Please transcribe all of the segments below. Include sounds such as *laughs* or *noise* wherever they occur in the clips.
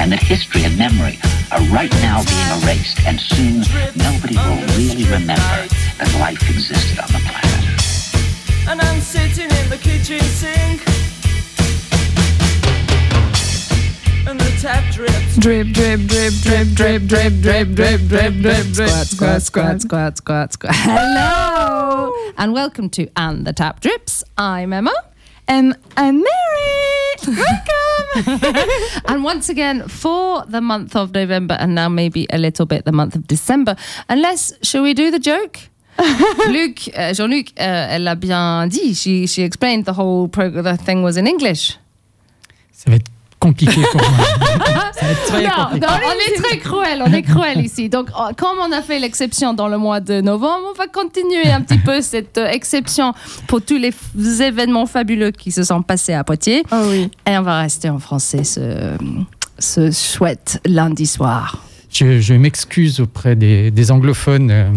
and that history and memory are right now being erased, and soon nobody will really remember that life existed on the planet. And I'm sitting in the kitchen sink. And the tap drips. Drip, drip, drip, drip, drip, drip, drip, drip, drip, drip, drip. Squat, squat, squat, squat, squat. Hello, and welcome to And the Tap Drips. I'm Emma. And I'm Mary. Welcome. *laughs* and once again, for the month of November, and now maybe a little bit the month of December. Unless, shall we do the joke? *laughs* Luc, uh, Jean-Luc, uh, elle a bien dit. She, she explained the whole program, the thing was in English. Ça va être compliqué pour moi. *laughs* Ça va être très Non, compliqué. non, on est très cruel, on est cruel ici. Donc, oh, comme on a fait l'exception dans le mois de novembre, on va continuer un petit peu *laughs* cette euh, exception pour tous les événements fabuleux qui se sont passés à Poitiers. Oh oui. Et on va rester en français ce, ce chouette lundi soir. Je, je m'excuse auprès des, des anglophones euh,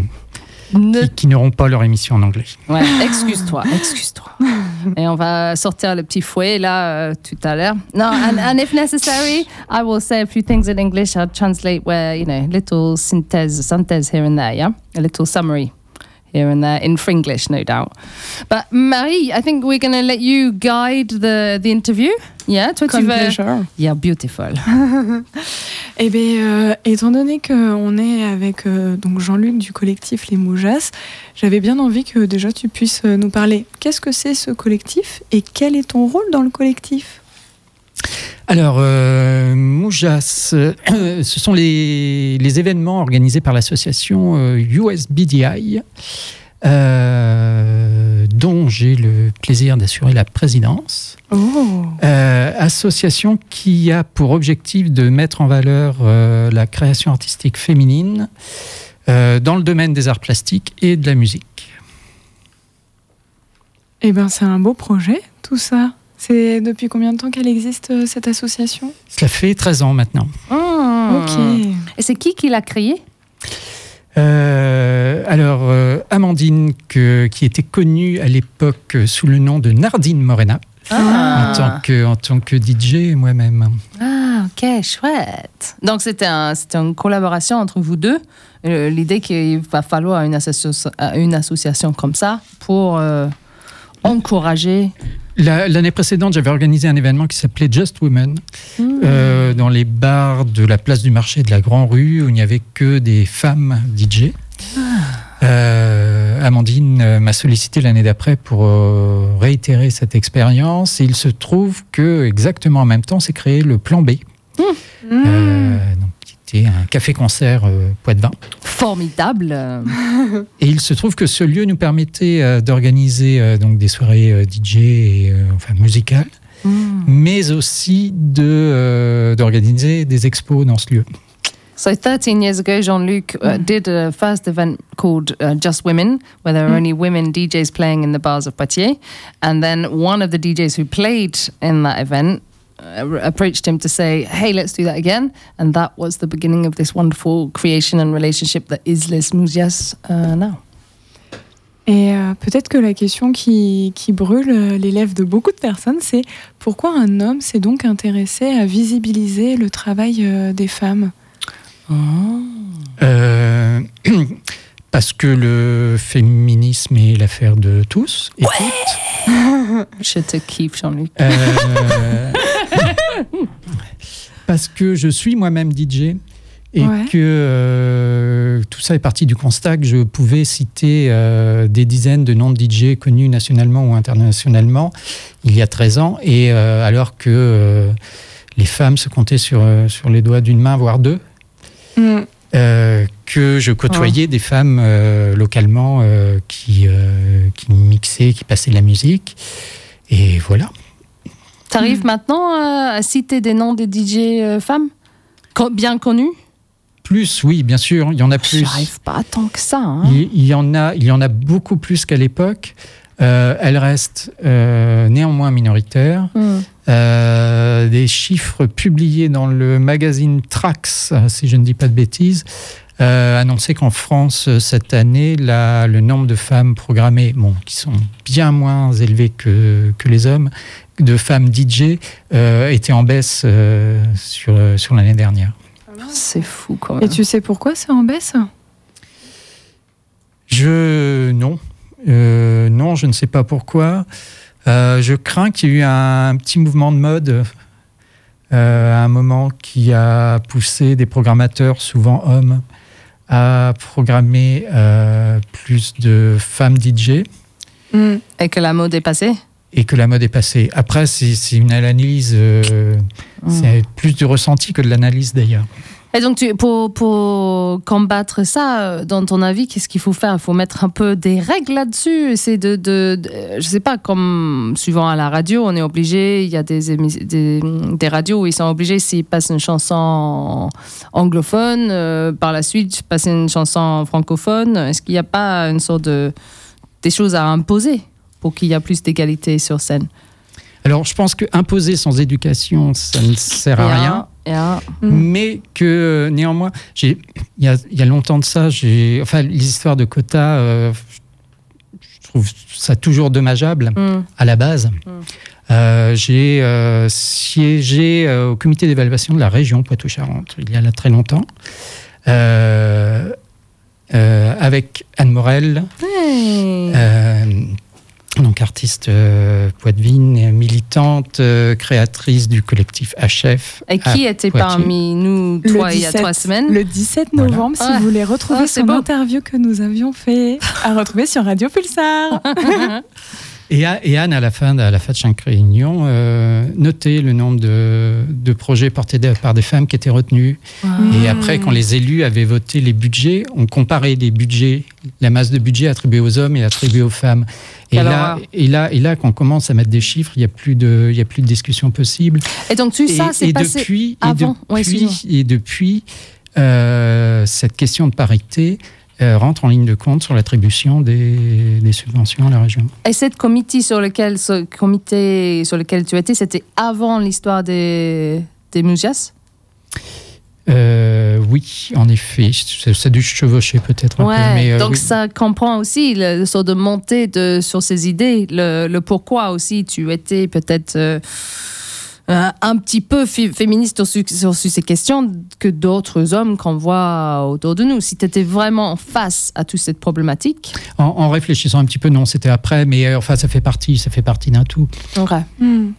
Ne qui, qui n'auront pas leur émission en anglais. Ouais, excuse-toi, excuse-toi. *laughs* Et on va sortir le petit fouet là euh, tout à l'heure. No, and, and if necessary, I will say a few things in English. I'll translate where, you know, little synthèse, synthèse here and there, yeah? A little summary here and there in Fringlish, no doubt. But Marie, I think we're going to let you guide the, the interview. Yeah, toi tu Comme veux... pleasure. Yeah, beautiful. *laughs* Eh bien, euh, étant donné qu'on est avec euh, donc Jean-Luc du collectif Les Moujas, j'avais bien envie que déjà tu puisses euh, nous parler. Qu'est-ce que c'est ce collectif et quel est ton rôle dans le collectif? Alors, euh, Moujas, euh, *coughs* ce sont les, les événements organisés par l'association euh, USBDI, euh, dont j'ai le plaisir d'assurer la présidence. Oh Euh, association qui a pour objectif de mettre en valeur euh, la création artistique féminine euh, dans le domaine des arts plastiques et de la musique. Eh bien, c'est un beau projet, tout ça. C'est depuis combien de temps qu'elle existe, euh, cette association? Cela fait 13 ans maintenant. Hmm. Ok. Et c'est qui qui l'a créé Euh, alors, euh, Amandine, que- qui était connue à l'époque sous le nom de Nardine Morena, en, tant que, en tant que DJ moi-même. Ah, ok, chouette. Donc, c'était un, c'était une collaboration entre vous deux. Euh, L'idée qu'il va falloir une, associa- une association comme ça pour euh, La- L'année précédente, j'avais organisé un événement qui s'appelait Just Women euh, dans les bars de la place du marché de la Grand Rue où il n'y avait que des femmes DJ. Euh, Amandine euh, m'a sollicité l'année d'après pour euh, réitérer cette expérience. Et il se trouve que exactement en même temps s'est créé le Plan B, euh, donc, qui était un café-concert euh, Poids-de-Vin. Formidable. Et il se trouve que ce lieu nous permettait euh, d'organiser euh, donc des soirées euh, DJ et euh, enfin musicales, hmm. mais aussi de d'organiser des expos dans ce lieu. So 13 years ago, Jean-Luc uh, did a first event called uh, Just Women, where there were only women DJs playing in the bars of Poitiers. And then one of the DJs who played in that event uh, approached him to say, hey, let's do that again. And that was the beginning of this wonderful creation and relationship that is Les uh, now. Et euh, peut-être que la question qui, qui brûle euh, les lèvres de beaucoup de personnes, c'est pourquoi un homme s'est donc intéressé à visibiliser le travail euh, des femmes? Euh, *clears throat* parce que le féminisme est l'affaire de tous et toutes. *laughs* Je te kiffe, Jean-Luc. Parce que je suis moi-même DJ et Ouais. que euh, tout ça est parti du constat que je pouvais citer euh, des dizaines de noms de DJ connus nationalement ou internationalement il y a 13 ans et euh, alors que les femmes se comptaient sur, sur les doigts d'une main voire deux Mm. que je côtoyais des femmes localement qui, qui mixaient, qui passaient de la musique et voilà. T'arrives maintenant euh, à citer des noms des DJ euh, femmes bien connus Plus, oui, bien sûr, il y en a plus. J'arrive pas tant que ça. hein. Il, il y en a, il y en a beaucoup plus qu'à l'époque. Euh, elles restent euh, néanmoins minoritaires. Hmm. Euh, des chiffres publiés dans le magazine Trax, si je ne dis pas de bêtises, annonçaient qu'en France, cette année, la- le nombre de femmes programmées, bon, qui sont bien moins élevés que, que les hommes, de femmes DJ, euh, était en baisse euh, sur, sur l'année dernière. C'est fou quand même. Et tu sais pourquoi c'est en baisse? Je non, Euh, non, je ne sais pas pourquoi. Euh, je crains qu'il y ait eu un, petit mouvement de mode euh, à un moment qui a poussé des programmateurs, souvent hommes, à programmer euh, plus de femmes DJ Mm. Et que la mode est passée? Et que la mode est passée. Après, c'est une analyse, euh, c'est plus du ressenti que de l'analyse d'ailleurs. Et donc, tu, pour, pour combattre ça, euh, dans ton avis, qu'est-ce qu'il faut faire? Il faut mettre un peu des règles là-dessus. C'est de, de, de- je sais pas, comme souvent à la radio, on est obligé, il y a des, émis- des, des radios où ils sont obligés, s'ils passent une chanson anglophone, euh, par la suite, passer une chanson francophone. Est-ce qu'il n'y a pas une sorte de. des choses à imposer? Pour qu'il y ait plus d'égalité sur scène Alors, je pense que imposer sans éducation, ça ne sert à rien. Mm. mais que néanmoins, j'ai- il y a, il y a longtemps de ça, enfin, les histoires de quotas, euh, je trouve ça toujours dommageable Mm. à la base. Euh, j'ai euh, siégé euh, au comité d'évaluation de la région Poitou-Charentes il y a là très longtemps. Euh, euh, avec Anne Morel, Hey. Donc artiste euh, poitevine, militante, euh, créatrice du collectif HF. Et qui était Poitiers. parmi nous, Le toi, il y a 17 trois semaines? Le 17 Voilà. novembre, si Ouais. vous voulez retrouver Ah, beau. interview que nous avions fait, à retrouver sur Radio Pulsar. *laughs* Et, Anne, à la fin de, à la fin de chaque réunion, euh, notait le nombre de, de projets portés par des femmes qui étaient retenus. Et après, quand les élus avaient voté les budgets, on comparait les budgets, la masse de budget attribuée aux hommes et attribuée aux femmes. Et là, et, là, et là, quand on commence à mettre des chiffres, il n'y a, plus de- il y a plus de discussion possible. Et donc, tout ça, c'est passé depuis, avant. Et Ouais, depuis, excuse-moi. et depuis euh, cette question de parité euh, rentre en ligne de compte sur l'attribution des, des subventions à la région. Et cette comité sur lequel, ce comité sur lequel tu étais, c'était avant l'histoire des, des Euh, oui, en effet, c'est dû chevaucher peut-être Ouais, peu. Mais, euh, donc oui. ça comprend aussi le, le sort de montée de, sur ces idées, le, le pourquoi aussi tu étais peut-être euh, un petit peu fé- féministe sur, sur, sur ces questions que d'autres hommes qu'on voit autour de nous. Si tu étais vraiment face à toute cette problématique. en, en réfléchissant un petit peu, non, c'était après, mais euh, enfin, ça fait partie, ça fait partie d'un tout. Ok, Hmm.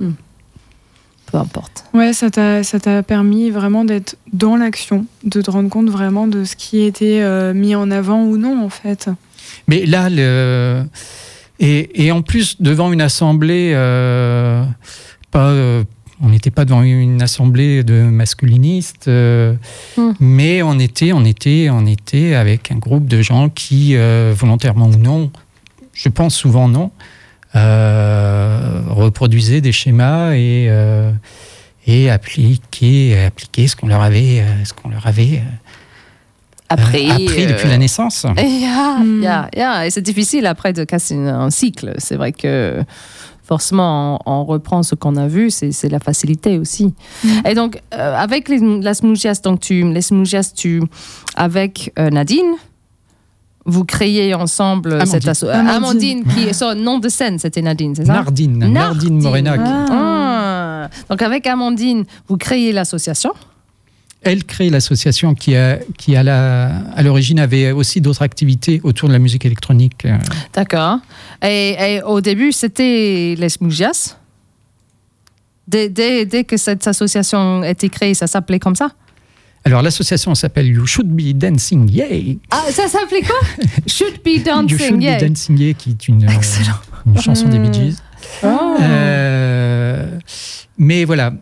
peu importe. Ouais, ça t'a ça t'a permis vraiment d'être dans l'action, de te rendre compte vraiment de ce qui était euh, mis en avant ou non en fait. Mais là, le... et, et en plus, devant une assemblée, euh, pas, euh, on n'était pas devant une assemblée de masculinistes, euh, Hmm. mais on était, on, était, on était avec un groupe de gens qui, euh, volontairement ou non, je pense souvent non, euh, reproduisaient des schémas et, euh, et appliquaient, appliquaient ce qu'on leur avait, ce qu'on leur avait euh, Après, appris depuis euh, la naissance. Et, *laughs* yeah, Mm. yeah, yeah. Et c'est difficile après de casser un cycle. C'est vrai que forcément, on, on reprend ce qu'on a vu, c'est la facilité aussi. Et donc, euh, avec les, la Smouchias, donc tu, les tu, avec euh, Nadine, vous créez ensemble Amandine. cette asso- euh, Amandine. Amandine, qui est son nom de scène, c'était Nadine, c'est ça? Nardine, Nardine, Nardine. Morenac. Ah. Donc, avec Amandine, vous créez l'association. Elle crée l'association qui, a, qui à la- à l'origine avait aussi d'autres activités autour de la musique électronique. euh, D'accord. Et, et au début, c'était les Smougias. Dès, dès, dès que cette association a été créée, ça s'appelait comme ça? Alors l'association s'appelle You Should Be Dancing Yay. Ah, ça s'appelait quoi? *laughs* Should be you dancing, Should yeah. Be Dancing Yay, qui est une, euh, une chanson des Bee Gees. Oh. Euh, mais voilà,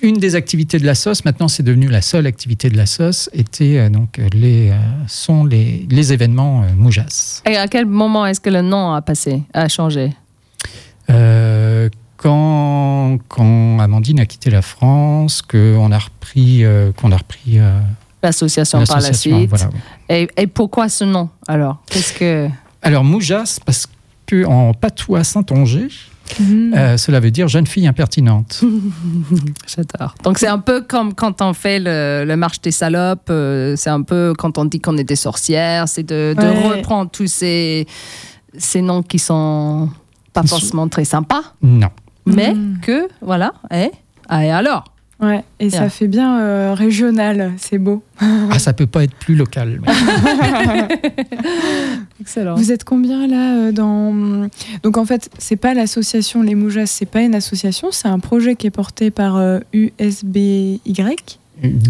une des activités de la sauce, maintenant c'est devenu la seule activité de la sauce, était euh, donc les, euh, sont les, les événements euh, Moujas. Et à quel moment est-ce que le nom a passé, a changé? Quand, quand Amandine a quitté la France, qu'on a repris, qu'on a repris L'association par la suite. voilà, oui. Et, et pourquoi ce nom alors? Qu'est-ce que Alors Moujas, parce que en patois saint-onger, Mhm. euh, cela veut dire jeune fille impertinente. *laughs* J'adore. Donc c'est un peu comme quand on fait le, le marche des salopes, euh, c'est un peu quand on dit qu'on est des sorcières, c'est de, de Ouais. reprendre tous ces, ces noms qui sont pas forcément très sympas, Non. mais Mhm. que, voilà, et, ah, et alors? Ouais, et ça fait bien euh, régional, c'est beau. Ah, ça peut pas être plus local. *laughs* Excellent. Vous êtes combien là euh, dans Donc en fait, c'est pas l'association Les Moujas, c'est pas une association, c'est un projet qui est porté par euh, USBY.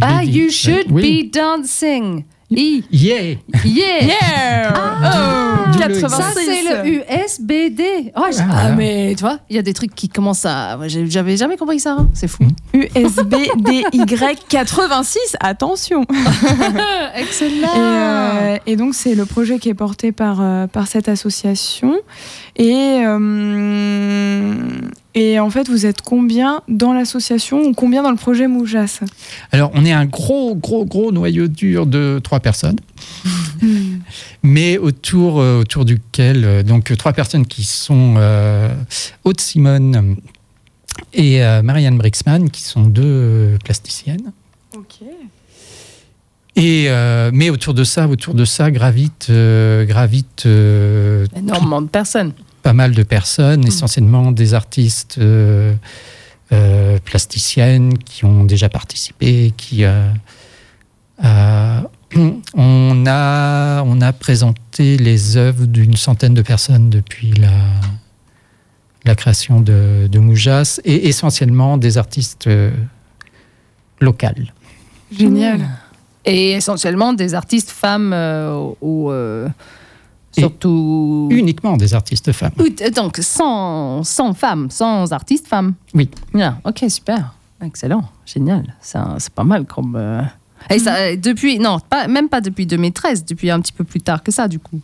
Ah, Lady- you should Oui. be dancing. I. Yeah. Yeah. *laughs* Oh, D'où le- Ça, c'est le USBD. Oh, Ah, ah, voilà. mais tu vois, il y a des trucs qui commencent à. J'avais jamais compris ça. hein. C'est fou. USBDY 86, *laughs* attention *laughs* Excellent. et, euh, et donc c'est le projet qui est porté par, euh, par cette association. Et, euh, et en fait, vous êtes combien dans l'association ou combien dans le projet Moujas? Alors, on est un gros, gros, gros noyau dur de trois personnes, mais autour, euh, autour duquel, euh, donc, euh, trois personnes qui sont euh, Aude Simone et euh, Marianne Brixman, qui sont deux plasticiennes. Ok. Et, euh, mais autour de ça, autour de ça, gravite, euh, gravite euh, Énormément de personnes. Pas mal de personnes, essentiellement des artistes euh, euh, plasticiennes qui ont déjà participé, qui euh, euh, *clears throat* on a on a présenté les œuvres d'une centaine de personnes depuis la la création de, de Moujas et essentiellement des artistes euh, locales. Génial. Et essentiellement des artistes femmes euh, ou euh, Et surtout. Uniquement des artistes femmes. Donc sans, sans femmes, sans artistes femmes. Oui. Yeah, ok, super. Excellent. Génial. C'est pas mal comme. euh, Et ça, depuis. Non, pas, même pas depuis 2013, depuis un petit peu plus tard que ça, du coup.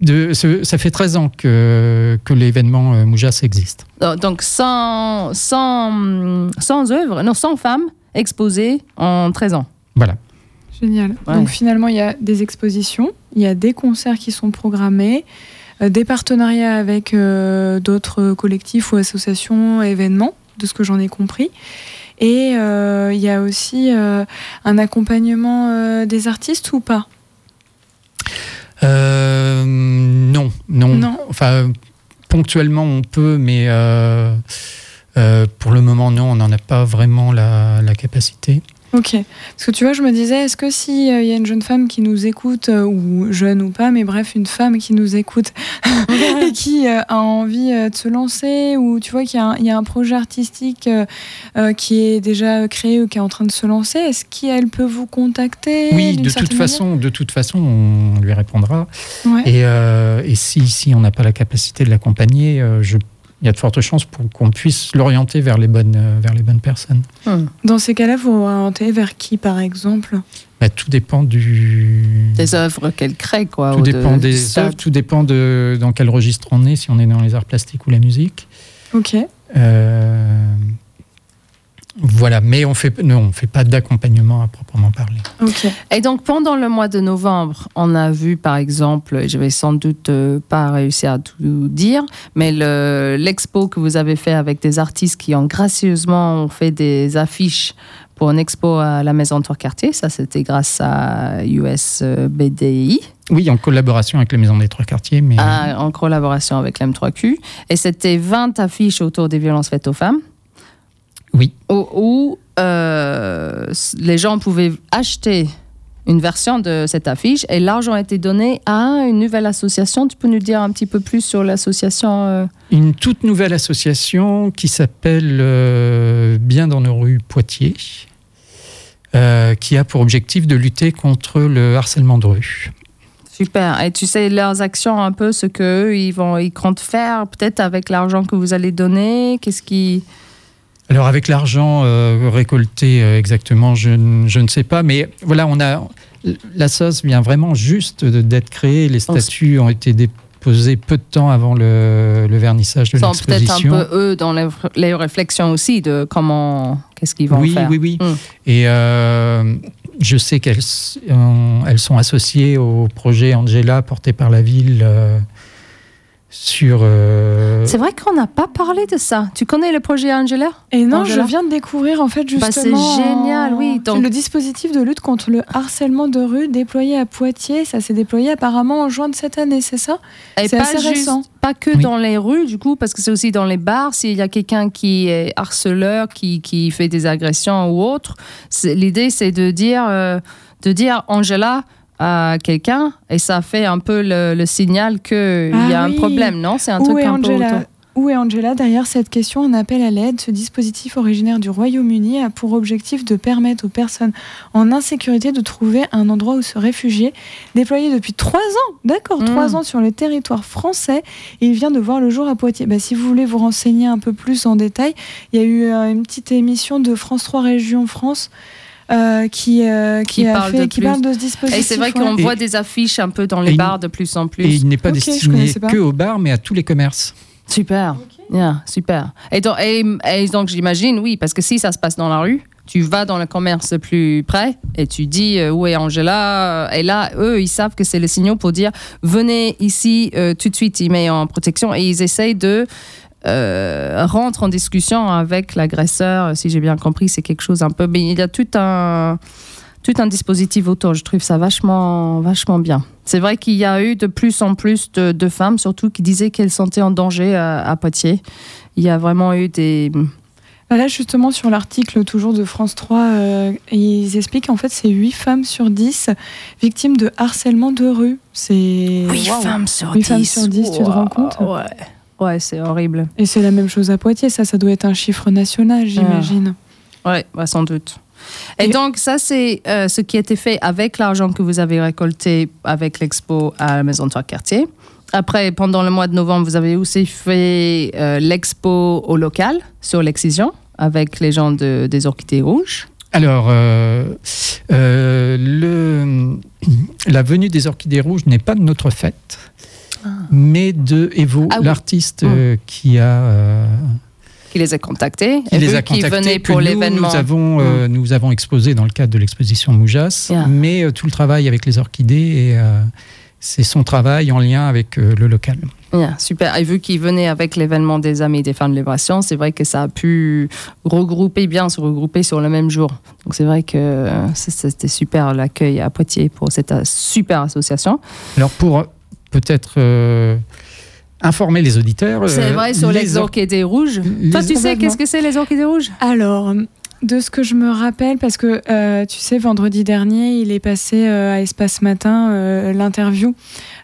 De, ce- ça fait 13 ans que, que l'événement euh, Moujas existe. Euh, Donc sans, sans, sans œuvre, non, sans femmes exposées en 13 ans. Voilà. Génial. Ouais. Donc finalement, il y a des expositions, il y a des concerts qui sont programmés, euh, des partenariats avec euh, d'autres collectifs ou associations, événements, de ce que j'en ai compris. Et euh, il y a aussi un accompagnement des artistes ou pas? Non, non, Non. Enfin, ponctuellement, on peut, mais euh, pour le moment, non, on n'en a pas vraiment la, la capacité. Ok. Parce que tu vois, je me disais, est-ce que s'il y a une jeune femme qui nous écoute, euh, ou jeune ou pas, mais bref, une femme qui nous écoute *laughs* et qui euh, a envie euh, de se lancer, ou tu vois qu'il y, a un- il y a un projet artistique euh, euh, qui est déjà créé ou qui est en train de se lancer, est-ce qu'elle peut vous contacter Oui, de toute façon, de toute façon, on lui répondra. Ouais. Et, euh, et si, si on n'a pas la capacité de l'accompagner, euh, je- il y a de fortes chances pour qu'on puisse l'orienter vers les bonnes, euh, vers les bonnes personnes. Hmm. Dans ces cas-là, vous orientez vers qui, par exemple? Bah, tout dépend du. Des œuvres qu'elle crée, quoi. Tout ou de- dépend du des œuvres, tout dépend de dans quel registre on est, si on est dans les arts plastiques ou la musique. Ok. Euh, voilà, mais on fait non, on fait pas d'accompagnement à proprement parler. Ok. Et donc, pendant le mois de novembre, on a vu, par exemple, je vais sans doute euh, pas réussir à tout dire, mais le- l'expo que vous avez fait avec des artistes qui ont gracieusement fait des affiches pour une expo à la Maison Tour-Cartier, ça c'était grâce à USBDI, Oui, en collaboration avec la Maison des Trois Quartiers, mais à- en collaboration avec l'M3Q, et c'était 20 affiches autour des violences faites aux femmes. Oui. Où, où, euh, les gens pouvaient acheter une version de cette affiche et l'argent a été donné à une nouvelle association. Tu peux nous dire un petit peu plus sur l'association euh, une toute nouvelle association qui s'appelle euh, Bien dans nos rues Poitiers, euh, qui a pour objectif de lutter contre le harcèlement de rue. Super. Et tu sais leurs actions un peu, ce que ils vont, ils comptent faire peut-être avec l'argent que vous allez donner? Qu'est-ce qui Alors avec l'argent euh, récolté euh, exactement, je, ne- je ne sais pas, mais voilà, on a la sauce vient vraiment juste d'être créée. Les On s- statuts ont été déposés peu de temps avant le, le vernissage de sont peut-être un l'exposition. peu eux dans les, les réflexions aussi de comment, qu'est-ce qu'ils vont oui, faire. oui, oui, Mm. Et euh, je sais qu'elles elles sont associées au projet Angela porté par la ville sur. euh, C'est vrai qu'on n'a pas parlé de ça. Tu connais le projet Angela? Et non, Angela? je viens de découvrir en fait Bah, justement. c'est génial, oui, donc- le dispositif de lutte contre le harcèlement de rue déployé à Poitiers. Ça s'est déployé apparemment en juin de cette année, c'est ça? Et C'est pas assez juste, récent. pas que Oui. dans les rues, du coup, parce que c'est aussi dans les bars. S'il y a quelqu'un qui est harceleur, qui, qui fait des agressions ou autre, l'idée c'est de dire, euh, de dire Angela à quelqu'un et ça fait un peu le, le signal qu'il y a Ah un problème, non? C'est un Où truc un peu Angela? autour. Où est Angela? Derrière cette question, un appel à l'aide. Ce dispositif originaire du Royaume-Uni a pour objectif de permettre aux personnes en insécurité de trouver un endroit où se réfugier. Déployé depuis trois ans, d'accord, Mm. trois ans sur le territoire français. Il vient de voir le jour à Poitiers. Bah, si vous voulez vous renseigner un peu plus en détail, il y a eu euh, une petite émission de France 3 Région France. Euh, qui, euh, qui, Qui a parle fait, de qui parle de ce dispositif. Et c'est vrai ouais. qu'on voit des affiches un peu dans les bars de plus en plus. Et il n'est pas Ok, je destiné pas. que aux bars, mais à tous les commerces. Super, Yeah, super. Et donc, et- et donc, j'imagine, oui, parce que si ça se passe dans la rue, tu vas dans le commerce plus près et tu dis euh, où est Angela? Et là, eux, ils savent que c'est le signal pour dire venez ici euh, tout de suite, ils mettent en protection et ils essayent de euh, rentrer en discussion avec l'agresseur. Si j'ai bien compris, c'est quelque chose un peu. Mais il y a tout un tout un dispositif autour. Je trouve ça vachement, vachement bien. C'est vrai qu'il y a eu de plus en plus de, de femmes, surtout, qui disaient qu'elles sentaient en danger à, à Poitiers. Il y a vraiment eu des. Bah Là, justement, sur l'article toujours de France 3, euh, ils expliquent en fait c'est 8 femmes sur 10 victimes de harcèlement de rue. C'est Huit Waouh. femmes sur Huit 10. femmes sur 10, tu te rends compte? Ouais, ouais c'est horrible. Et c'est la même chose à Poitiers, ça, ça doit être un chiffre national, j'imagine. Ouais, bah, sans doute. Et, Et- donc, ça, c'est euh, ce qui a été fait avec l'argent que vous avez récolté avec l'expo à la Maison de Trois-Quartiers. Après, pendant le mois de novembre, vous avez aussi fait euh, l'expo au local sur l'excision avec les gens de, des Orchidées Rouges. Alors, euh, euh, le, la venue des orchidées rouges n'est pas de notre fête, mais de Evo, Ah oui. l'artiste euh, qui a euh, qui les a contactés. qui et les a contactés, venaient pour l'événement. Nous avons, euh, nous avons exposé dans le cadre de l'exposition Moujas, Yeah. mais euh, tout le travail avec les orchidées, et, euh, c'est son travail en lien avec le local. Yeah, super. Et vu qu'ils venaient avec l'événement des Amis des Femmes de Libération, c'est vrai que ça a pu regrouper bien, se regrouper sur le même jour. Donc c'est vrai que c'était super l'accueil à Poitiers pour cette super association. Alors pour peut-être euh, informer les auditeurs. C'est euh, vrai sur les, les or- orchidées rouges. les Toi, tu sais qu'est-ce que c'est les orchidées rouges? Alors, de ce que je me rappelle, parce que euh, tu sais, vendredi dernier, il est passé euh, à Espace Matin euh, l'interview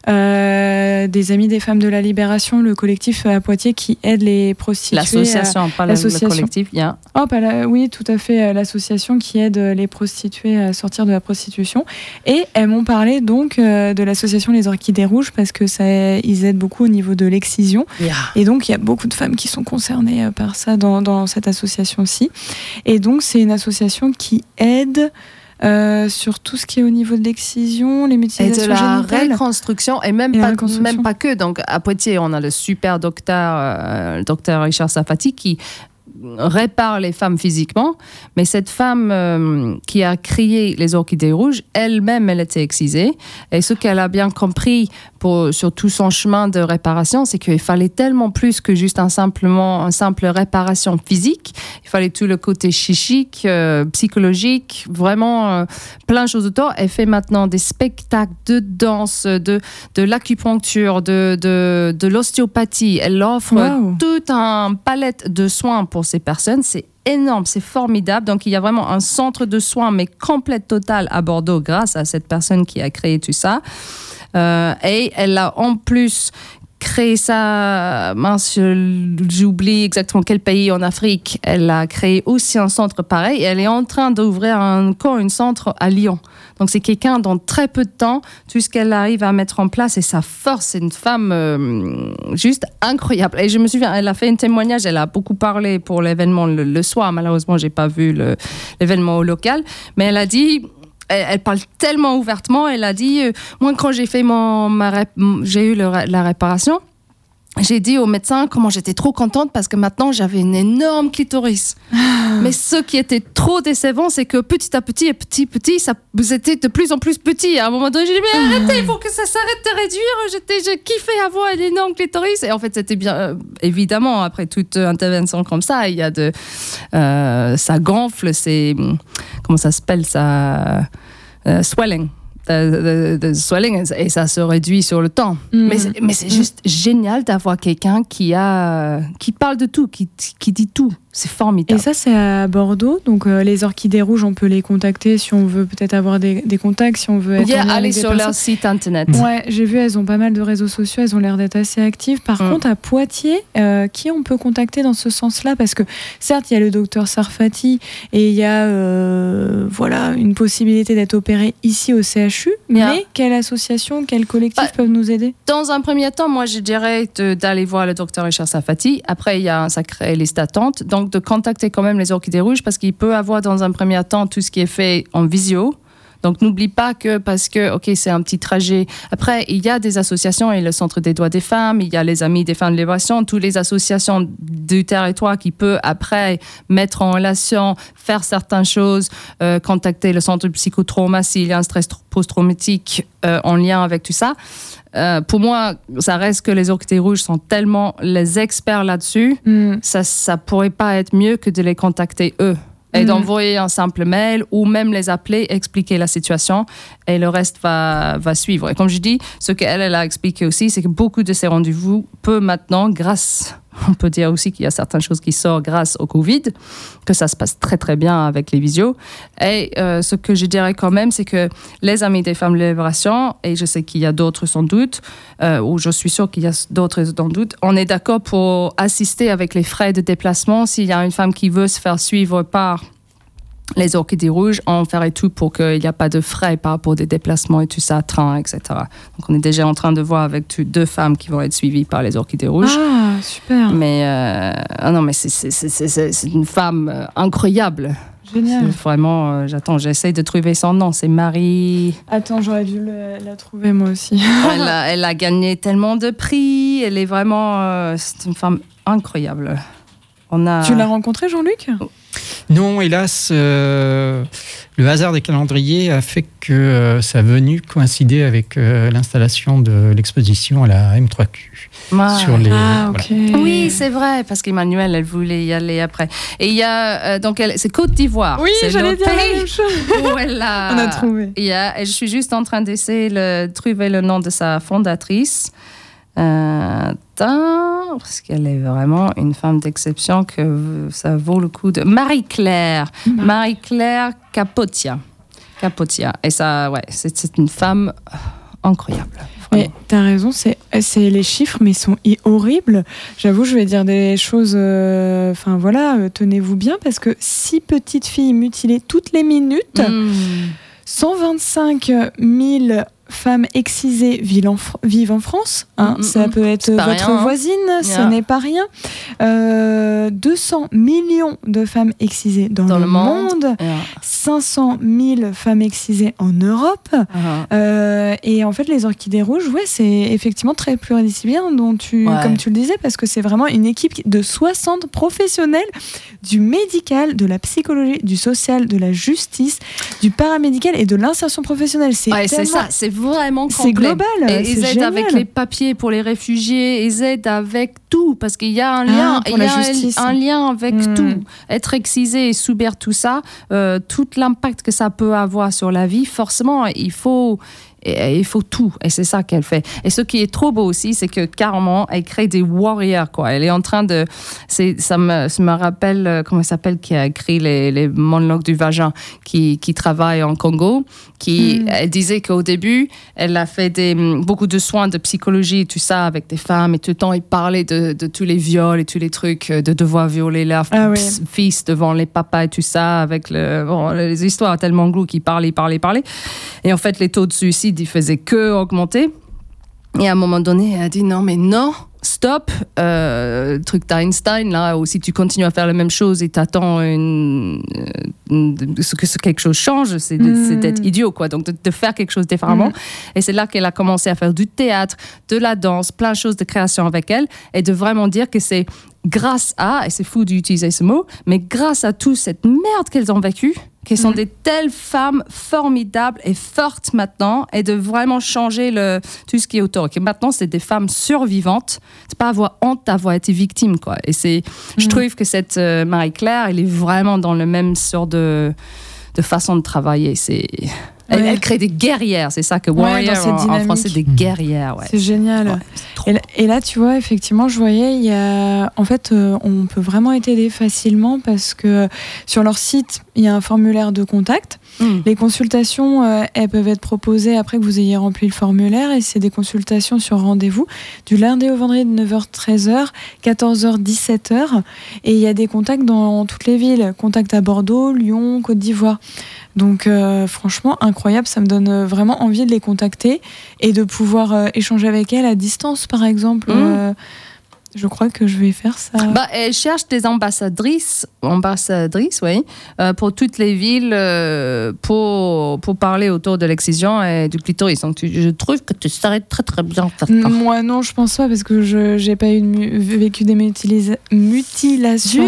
des Amis des Femmes de la Libération, le collectif à Poitiers qui aide les prostituées. à- L'association, pas le- collectif. Yeah. Oh, pas la- oui, tout à fait, euh, l'association qui aide euh, les prostituées à sortir de la prostitution. Et elles m'ont parlé donc euh, de l'association Les Orchidées Rouges parce que ça, ils aident beaucoup au niveau de l'excision. Yeah. Et donc, il y a beaucoup de femmes qui sont concernées euh, par ça dans, dans cette association-ci. Et donc, c'est une association qui aide euh, sur tout ce qui est au niveau de l'excision, les Et de mutilations la génitales. reconstruction, et même, Et pas, même pas que. Donc, à Poitiers, on a le super docteur, euh, le docteur Richard Safati, qui répare les femmes physiquement. Mais cette femme euh, qui a créé les orchidées rouges, elle-même, elle était excisée. Et ce qu'elle a bien compris pour, sur tout son chemin de réparation, c'est qu'il fallait tellement plus que juste un, simplement, un simple réparation physique. Il fallait tout le côté chichique, euh, psychologique, vraiment euh, plein de choses autour. Elle fait maintenant des spectacles de danse, de, de l'acupuncture, de, de, de l'ostéopathie. Elle offre Wow. toute un palette de soins pour ces personnes. C'est énorme, c'est formidable. Donc, il y a vraiment un centre de soins, mais complète, total à Bordeaux grâce à cette personne qui a créé tout ça. Euh, et elle a en plus créé ça, j'oublie exactement quel pays en Afrique. Elle a créé aussi un centre pareil et elle est en train d'ouvrir encore un centre à Lyon. Donc c'est quelqu'un dans très peu de temps, tout ce qu'elle arrive à mettre en place et sa force, c'est une femme euh, juste incroyable. Et je me souviens, elle a fait un témoignage, elle a beaucoup parlé pour l'événement le, le soir. Malheureusement, j'ai pas vu l'événement au local, mais elle a dit elle, parle tellement ouvertement. Elle a dit, euh, moi quand j'ai fait mon, ma j'ai eu la réparation, j'ai dit au médecin comment j'étais trop contente parce que maintenant j'avais une énorme clitoris. Mais ce qui était trop décevant, c'est que petit à petit et petit petit, ça vous était de plus en plus petit. À un moment donné, j'ai dit mais arrêtez, il faut que ça s'arrête de réduire. J'étais, je kiffais avoir un énorme clitoris. Et en fait, c'était bien, euh, évidemment, après toute intervention comme ça, il y a de, euh, ça gonfle, c'est, comment ça s'appelle ça, euh, swelling. De, de- de swelling et ça se réduit sur le temps. Mhm. Mais, c'est- mais c'est juste génial d'avoir quelqu'un qui a qui parle de tout, qui, qui dit tout. C'est Et formidable. ça, c'est à Bordeaux. Donc, euh, les orchidées rouges, on peut les contacter si on veut peut-être avoir des, des contacts, si on veut être Il y a en lien aller sur personnes. leur site internet. Ouais, j'ai vu, elles ont pas mal de réseaux sociaux, elles ont l'air d'être assez actives. Par Mm. contre, à Poitiers, euh, qui on peut contacter dans ce sens-là? Parce que certes, il y a le docteur Sarfati et il y a euh, voilà une possibilité d'être opéré ici au CHU. Yeah. Mais quelle association, quel collectif Bah, peuvent nous aider? Dans un premier temps, moi, je dirais d'aller voir le docteur Richard Safati. Après, il y a un sacré liste d'attente. Donc, de contacter quand même les orchidées rouges parce qu'il peut avoir dans un premier temps tout ce qui est fait en visio. Donc, n'oublie pas que parce que, OK, c'est un petit trajet. Après, il y a des associations, a le Centre des droits des femmes, il y a les Amis des femmes de libération, toutes les associations du territoire qui peuvent après mettre en relation, faire certaines choses, euh, contacter le centre de psychotrauma s'il y a un stress tr- post-traumatique euh, en lien avec tout ça. Euh, pour moi, ça reste que les orchidées rouges sont tellement les experts là-dessus, Mm. ça, ça pourrait pas être mieux que de les contacter eux et Mm. d'envoyer un simple mail ou même les appeler, expliquer la situation et le reste va, va suivre. Et comme je dis, ce qu'elle elle a expliqué aussi, c'est que beaucoup de ces rendez-vous peuvent maintenant, grâce, on peut dire aussi qu'il y a certaines choses qui sortent grâce au Covid, que ça se passe très très bien avec les visios. Et euh, ce que je dirais quand même, c'est que les amis des femmes de libération, et je sais qu'il y a d'autres sans doute, euh, ou je suis sûre qu'il y a d'autres sans doute, on est d'accord pour assister avec les frais de déplacement s'il y a une femme qui veut se faire suivre par les orchidées rouges, on ferait tout pour qu'il n'y a pas de frais par rapport des déplacements et tout ça, train, etc. Donc on est déjà en train de voir avec deux femmes qui vont être suivies par les orchidées rouges. Ah, super, Mais euh, ah non, mais c'est- une femme euh, incroyable. génial. Vraiment, euh, j'attends, j'essaie de trouver son nom. C'est Marie. Attends, j'aurais dû le- la trouver moi aussi. *laughs* Elle a, elle a gagné tellement de prix. Elle est vraiment, euh, c'est une femme incroyable. On a... Tu l'as rencontré, Jean-Luc? Non, hélas, euh, le hasard des calendriers a fait que euh, sa venue coïncidait avec euh, l'installation de l'exposition à la M3Q. Ouais. Sur les, Ah, voilà. ok. Oui, c'est vrai, parce qu'Emmanuel, elle voulait y aller après. Et il y a, euh, donc, c'est Côte d'Ivoire. Oui, j'allais dire la pays même chose. *laughs* où elle a, On a trouvé. il y a- et je suis juste en train d'essayer de trouver le nom de sa fondatrice. Parce qu'elle est vraiment une femme d'exception que ça vaut le coup de. Marie-Claire. Marie-Claire Capotia. Capotia. Et ça, ouais, c'est une femme euh, incroyable. Mais t'as raison, c'est c'est les chiffres, mais ils sont horribles. J'avoue, je vais dire des choses. euh, Enfin voilà, euh, tenez-vous bien, parce que six petites filles mutilées toutes les minutes, Mm. 125 000 femmes excisées vivent en, Fr- vivent en France. hein. Mm, mm, Ça mm. peut être votre rien, hein. voisine, ce Yeah. n'est pas rien. Euh, 200 millions de femmes excisées dans, Dans le, le monde. monde. Yeah. 500 000 femmes excisées en Europe. Uh-huh. Euh, et en fait, les orchidées rouges, ouais, c'est effectivement très pluridisciplinaire, dont tu, Ouais. comme tu le disais, parce que c'est vraiment une équipe de 60 professionnels du médical, de la psychologie, du social, de la justice, du paramédical et de l'insertion professionnelle. C'est Ouais, ça, c'est vraiment C'est global. Et ils aident avec les papiers pour les réfugiés, ils aident avec tout, parce qu'il y a un lien, Ah, pour il y a un- lien avec Hmm. tout. Être excisé et subir tout ça, euh, tout l'impact que ça peut avoir sur la vie, forcément, il faut, il faut tout. Et c'est ça qu'elle fait. Et ce qui est trop beau aussi, c'est que carrément, elle crée des warriors, quoi. Elle est en train de, c'est, ça me, ça me rappelle, euh, comment il s'appelle, qui a écrit les, les monologues du vagin, qui, qui travaille en Congo, qui Mm. elle disait qu'au début, elle a fait des, beaucoup de soins de psychologie, tout ça, avec des femmes, et tout le temps, il parlait de, de tous les viols et tous les trucs, euh, de devoir violer leur Ah fils devant les papas et tout ça, avec le, bon, les histoires tellement glauques qui parlaient, parlaient, parlaient. Et en fait, les taux de suicide, ils faisaient que augmenter. Et à un moment donné, elle a dit non, mais non, stop. Euh, truc d'Einstein, là, ou si tu continues à faire la même chose et t'attends une, euh, ce que quelque chose change, c'est d'être idiot, quoi. Donc, de, de faire quelque chose différemment. Et c'est là qu'elle a commencé à faire du théâtre, de la danse, plein de choses de création avec elle, et de vraiment dire que c'est grâce à, et c'est fou d'utiliser ce mot, mais grâce à toute cette merde qu'elles ont vécue, qu'elles sont des telles femmes formidables et fortes maintenant, et de vraiment changer le, tout ce qui est autour. Maintenant, c'est des femmes survivantes. C'est pas avoir honte d'avoir été victime, quoi. Et c'est, je trouve que cette euh, Marie-Claire, elle est vraiment dans le même sort de, de façon de travailler. C'est, elle, Ouais. elle crée des guerrières, c'est ça que Ouais, warrior cette en- en, français, des guerrières. Ouais. C'est génial. Ouais, Et là, et là, tu vois, effectivement, je voyais, il y a, en fait, euh, on peut vraiment être aidé facilement parce que sur leur site, il y a un formulaire de contact. Mm. Les consultations, euh, elles peuvent être proposées après que vous ayez rempli le formulaire et c'est des consultations sur rendez-vous du lundi au vendredi de 9h-13h, 14h-17h. Et il y a des contacts dans toutes les villes, contacts à Bordeaux, Lyon, Côte d'Ivoire. Donc euh, franchement, incroyable, ça me donne euh, vraiment envie de les contacter et de pouvoir euh, échanger avec elles à distance, par exemple. Euh, je crois que je vais faire ça. Bah, elle cherche des ambassadrices, ambassadrices, oui, pour toutes les villes pour, pour parler autour de l'excision et du clitoris. Donc, tu- je trouve que tu serais très très bien. Moi non, je pense pas parce que je j'ai pas eu de vécu des mutilations.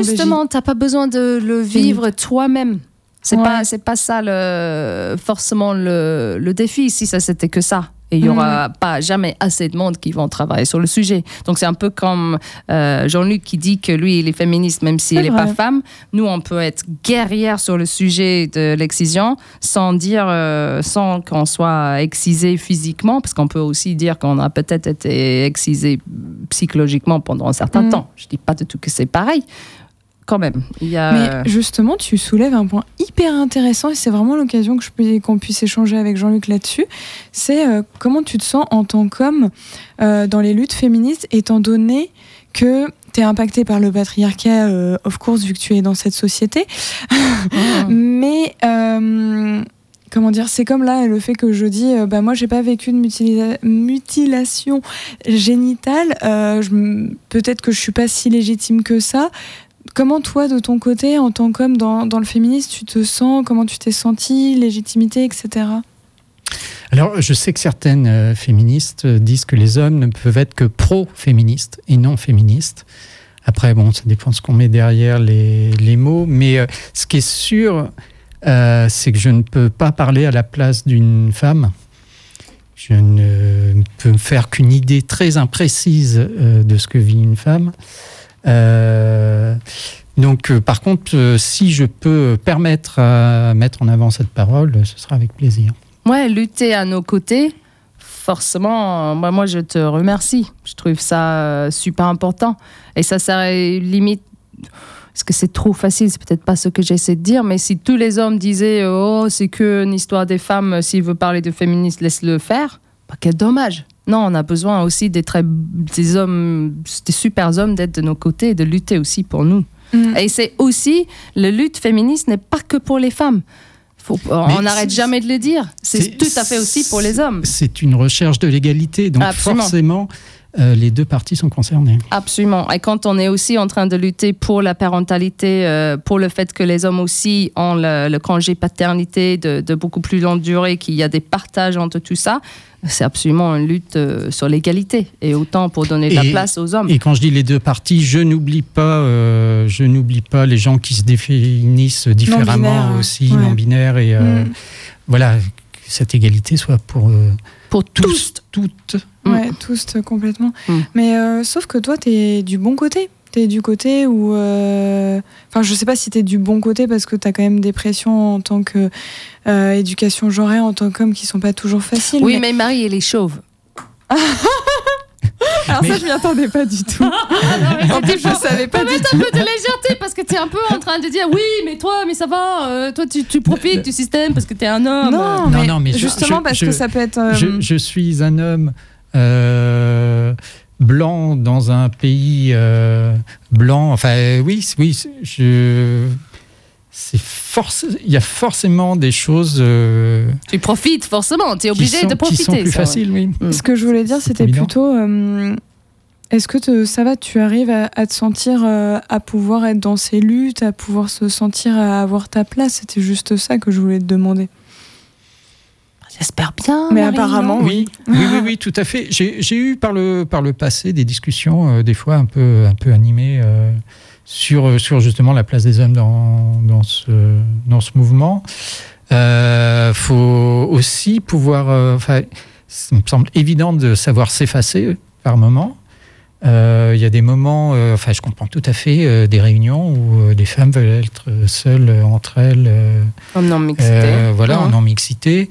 Justement, t'as pas besoin de le vivre toi-même. C'est Ouais. pas c'est pas ça le forcément le, le défi. Si ça c'était que ça. Et il y aura pas jamais assez de monde qui vont travailler sur le sujet. Donc c'est un peu comme euh, Jean-Luc qui dit que lui il est féministe même s'il n'est pas femme. Nous on peut être guerrière sur le sujet de l'excision sans dire euh, sans qu'on soit excisé physiquement parce qu'on peut aussi dire qu'on a peut-être été excisé psychologiquement pendant un certain Mm. temps. Je dis pas du tout que c'est pareil. Quand même, il y a Mais justement, tu soulèves un point hyper intéressant et c'est vraiment l'occasion que je qu'on puisse échanger avec Jean-Luc là-dessus. C'est euh, comment tu te sens en tant qu'homme euh, dans les luttes féministes, étant donné que tu es impacté par le patriarcat, euh, of course, vu que tu es dans cette société. *laughs* Mais euh, comment dire, c'est comme là le fait que je dis, euh, bah moi j'ai pas vécu de mutila- mutilation génitale. euh, Peut-être que je suis pas si légitime que ça. Comment toi, de ton côté, en tant qu'homme dans, le féminisme, tu te sens Comment tu t'es senti Légitimité, etc. Alors, je sais que certaines euh, féministes disent que les hommes ne peuvent être que pro-féministes et non féministes. Après, bon, ça dépend de ce qu'on met derrière les, mots. Mais euh, ce qui est sûr, euh, c'est que je ne peux pas parler à la place d'une femme. Je ne peux me faire qu'une idée très imprécise de ce que vit une femme. Euh, donc, euh, par contre, euh, si je peux permettre à mettre en avant cette parole, ce sera avec plaisir. Ouais, lutter à nos côtés, forcément, moi, je te remercie. Je trouve ça super important. Et ça serait limite. Est-ce que c'est trop facile C'est peut-être pas ce que j'essaie de dire, mais si tous les hommes disaient Oh, c'est que une histoire des femmes, s'il veut parler de féministes, laisse-le faire, bah, quel dommage. Non, on a besoin aussi des, très, des hommes, des super hommes d'être de nos côtés et de lutter aussi pour nous. Mm. Et c'est aussi, la lutte féministe n'est pas que pour les femmes. Faut- on n'arrête jamais de le dire. C'est tout à fait aussi pour les hommes. C'est une recherche de l'égalité. Donc, Absolument. forcément, euh, les deux parties sont concernées. Absolument. Et quand on est aussi en train de lutter pour la parentalité, euh, pour le fait que les hommes aussi ont le, le congé paternité de, de beaucoup plus longue durée, qu'il y a des partages entre tout ça, c'est absolument une lutte euh, sur l'égalité. Et autant pour donner de la Et- place aux hommes. Et quand je dis les deux parties, je n'oublie pas, euh, je n'oublie pas les gens qui se définissent différemment aussi, ouais. non binaires et euh, Mm. voilà que cette égalité soit pour euh, pour tous, toutes. Mm. Ouais, tous euh, complètement. Mm. Mais euh, sauf que toi, t'es du bon côté. T'es du côté où. euh, Enfin, je sais pas si t'es du bon côté parce que t'as quand même des pressions en tant que euh, éducation genrée, en tant qu'homme qui sont pas toujours faciles. Oui, mais Marie, elle est chauve. *laughs* Alors Mais- ça, je m'y attendais pas du tout. *laughs* en plus, je savais pas du tout. un peu de légèreté parce que tu es un peu en train de dire oui, mais toi, mais ça va, euh, toi tu, tu profites du système parce que tu es un homme. Non, Non, mais, non, mais justement je- parce je- que ça peut être. euh, Je, je suis un homme euh, blanc dans un pays euh, blanc. Enfin, euh, oui, oui, je. C'est force. Il y a forcément des choses euh, Tu profites forcément, tu es qui obligé sont, de qui profiter. sont plus ça, ouais. faciles, oui. Mm. Ce que je voulais dire, c'était plutôt. euh, Est-ce que te- ça va, tu arrives à, à te sentir, euh, à pouvoir être dans ces luttes, à pouvoir se sentir à avoir ta place? C'était juste ça que je voulais te demander. J'espère bien. Mais Marie, apparemment, non Oui, oui, oui, oui, tout à fait. J'ai j'ai eu par le, par le passé des discussions, euh, des fois un peu, un peu animées, euh, sur, sur justement la place des hommes dans, dans, ce, dans ce mouvement. Il faut aussi pouvoir. euh, Enfin, ça me semble évident de savoir s'effacer par moment. Euh, Il y a des moments, euh, enfin, je comprends tout à fait euh, des réunions où euh, des femmes veulent être seules euh, entre elles. euh, Oh non, mixité. euh, voilà, Mhm. en non-mixité.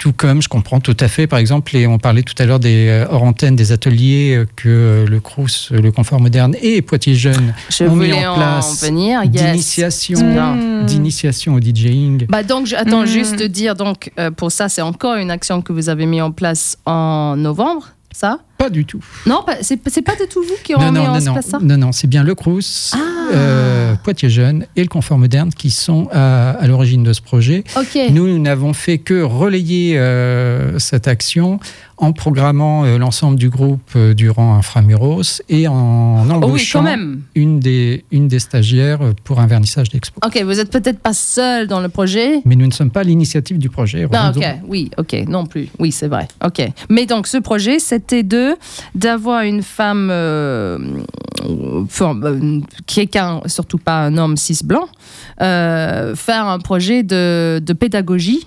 Tout comme je comprends tout à fait, par exemple, et on parlait tout à l'heure des euh, hors antennes, des ateliers euh, que euh, le Crous, le Confort Moderne et Poitiers Jeunes Je ont mis en en, place venir. Yes. d'initiation, Bien. Mmh. d'initiation au DJing. Bah donc, je- attends, Mm. juste te dire, donc, euh, pour ça, c'est encore une action que vous avez mis en place en novembre, ça? Pas du tout. Non, c'est pas de tout vous qui Non, non, en non, non, place ça non, non, c'est bien le Crous, Ah. euh, Poitiers Jeunes et le Confort Moderne qui sont à, à l'origine de ce projet. Nous, nous n'avons fait que relayer euh, cette action en programmant euh, l'ensemble du groupe durant Inframuros et en Oh oui, embauchant même. une, des, une des stagiaires pour un vernissage d'expo. Ok, vous êtes peut-être pas seul dans le projet. Mais nous ne sommes pas à l'initiative du projet. Non, ok, oui, ok, non plus. Oui, c'est vrai. Ok. Mais donc, ce projet, c'était de d'avoir une femme, euh, euh, quelqu'un, surtout pas un homme cis blanc, euh, faire un projet de, pédagogie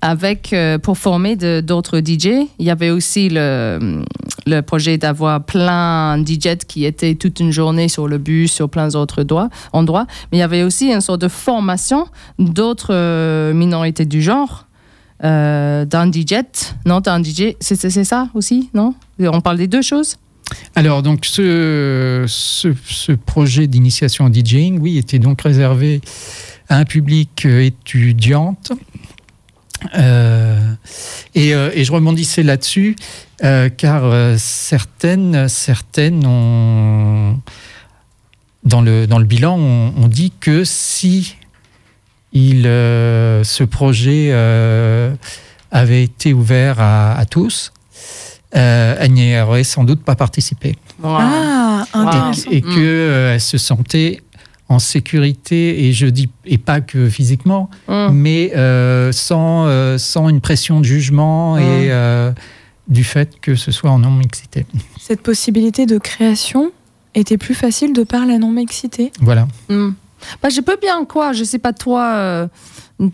avec euh, pour former d'autres DJ. Il y avait aussi le, le projet d'avoir plein de DJ qui étaient toute une journée sur le bus, sur plein d'autres endroits. Mais il y avait aussi une sorte de formation d'autres minorités du genre. Euh, d'un DJ, non, d'un DJ, c'est ça aussi, non? On parle des deux choses? Alors, donc, ce, ce, projet d'initiation au DJing, oui, était donc réservé à un public euh, étudiante. Euh, et, euh, et je rebondissais là-dessus, car certaines, certaines ont, dans le, dans le bilan, on, on dit que si il, euh, ce projet euh, avait été ouvert à, à tous, euh, elle n'y aurait sans doute pas participé. Ah, intéressant. Et, que euh, elle se sentait en sécurité, et je dis, et pas que physiquement, Hum. mais euh, sans, euh, sans une pression de jugement Mm. et, euh, du fait que ce soit en non-mixité. Cette possibilité de création était plus facile de par la non-mixité. Voilà. Hmm. Bah, je peux bien quoi, je sais pas toi, euh,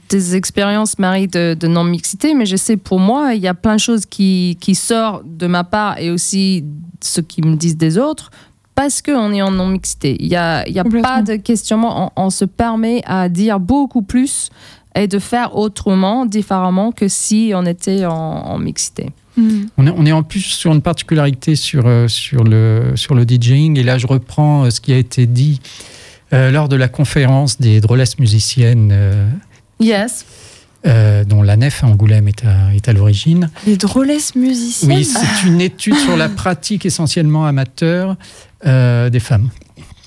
tes expériences, Marie, de, de non-mixité, mais je sais pour moi, il y a plein de choses qui, qui sortent de ma part et aussi ce qu'ils me disent des autres parce qu'on est en non-mixité. Il n'y a, il y a pas de questionnement, on, on se permet à dire beaucoup plus et de faire autrement, différemment que si on était en, en mixité. Hmm. On est, on est en plus sur une particularité sur, euh, sur, le, sur le DJing. Et là, je reprends euh, ce qui a été dit euh, lors de la conférence des drôlesses musiciennes, euh, Yes. euh, dont la nef à Angoulême est à, est à l'origine. Les drôlesses musiciennes. Oui, c'est une étude sur la pratique essentiellement amateur des femmes.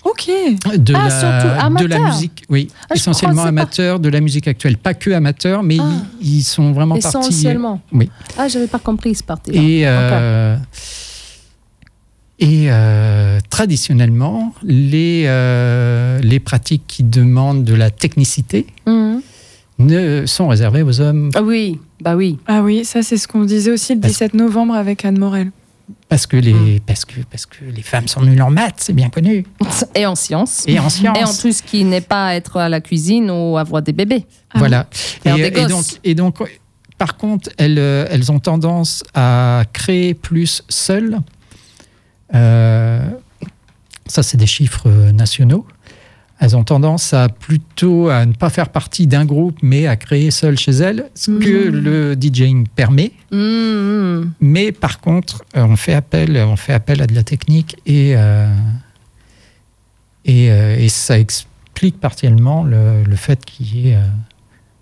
Ok. De, Ah, la, surtout de la amateur. musique, oui, Ah, essentiellement pas- amateur de la musique actuelle. Pas que amateur, mais Ah. ils, ils sont vraiment partis. Essentiellement. Oui. Ah, j'avais pas compris ce parti. Et, et euh, traditionnellement, les, euh, les pratiques qui demandent de la technicité Mhm. ne sont réservées aux hommes Ah oui, bah oui. Ah oui, ça c'est ce qu'on disait aussi le Parce- 17 novembre avec Anne Morel. parce que les, parce que, parce que les femmes sont nulles en maths, c'est bien connu. *laughs* Et en sciences. Et en sciences. Et en tout ce qui n'est pas être à la cuisine ou avoir des bébés. Ah voilà. Et, des et donc, et donc, par contre, elles, euh, elles ont tendance à créer plus seules. Euh, ça, c'est des chiffres euh, nationaux. Elles ont tendance à plutôt à ne pas faire partie d'un groupe, mais à créer seules chez elles, ce que Mhm. le DJing permet. Mhm. Mais par contre, euh, on fait appel, on fait appel à de la technique et euh, et, euh, et ça explique partiellement le, le fait qu'il y ait euh,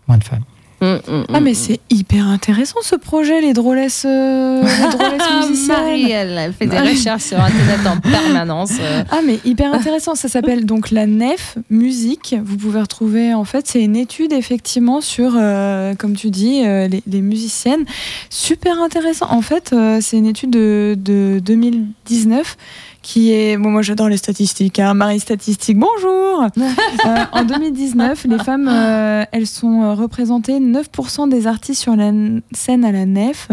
moins de femmes. Mhm, mhm, Ah mais mhm. c'est hyper intéressant ce projet, les drôlesses, euh, les *laughs* drôlesses Ah, musiciennes. Marie, elle, fait des Ouais. recherches sur Internet en *laughs* permanence. euh. Ah mais hyper intéressant, ça s'appelle donc la nef musique. Vous pouvez retrouver en fait c'est une étude effectivement sur euh, comme tu dis euh, les, les musiciennes. Super intéressant. En fait c'est une étude de, de 2019 qui est bon moi j'adore les statistiques. Hein. Marie statistique bonjour. *laughs* Euh, en 2019 les femmes euh, elles sont euh, représentées 9% des artistes sur la scène à la nef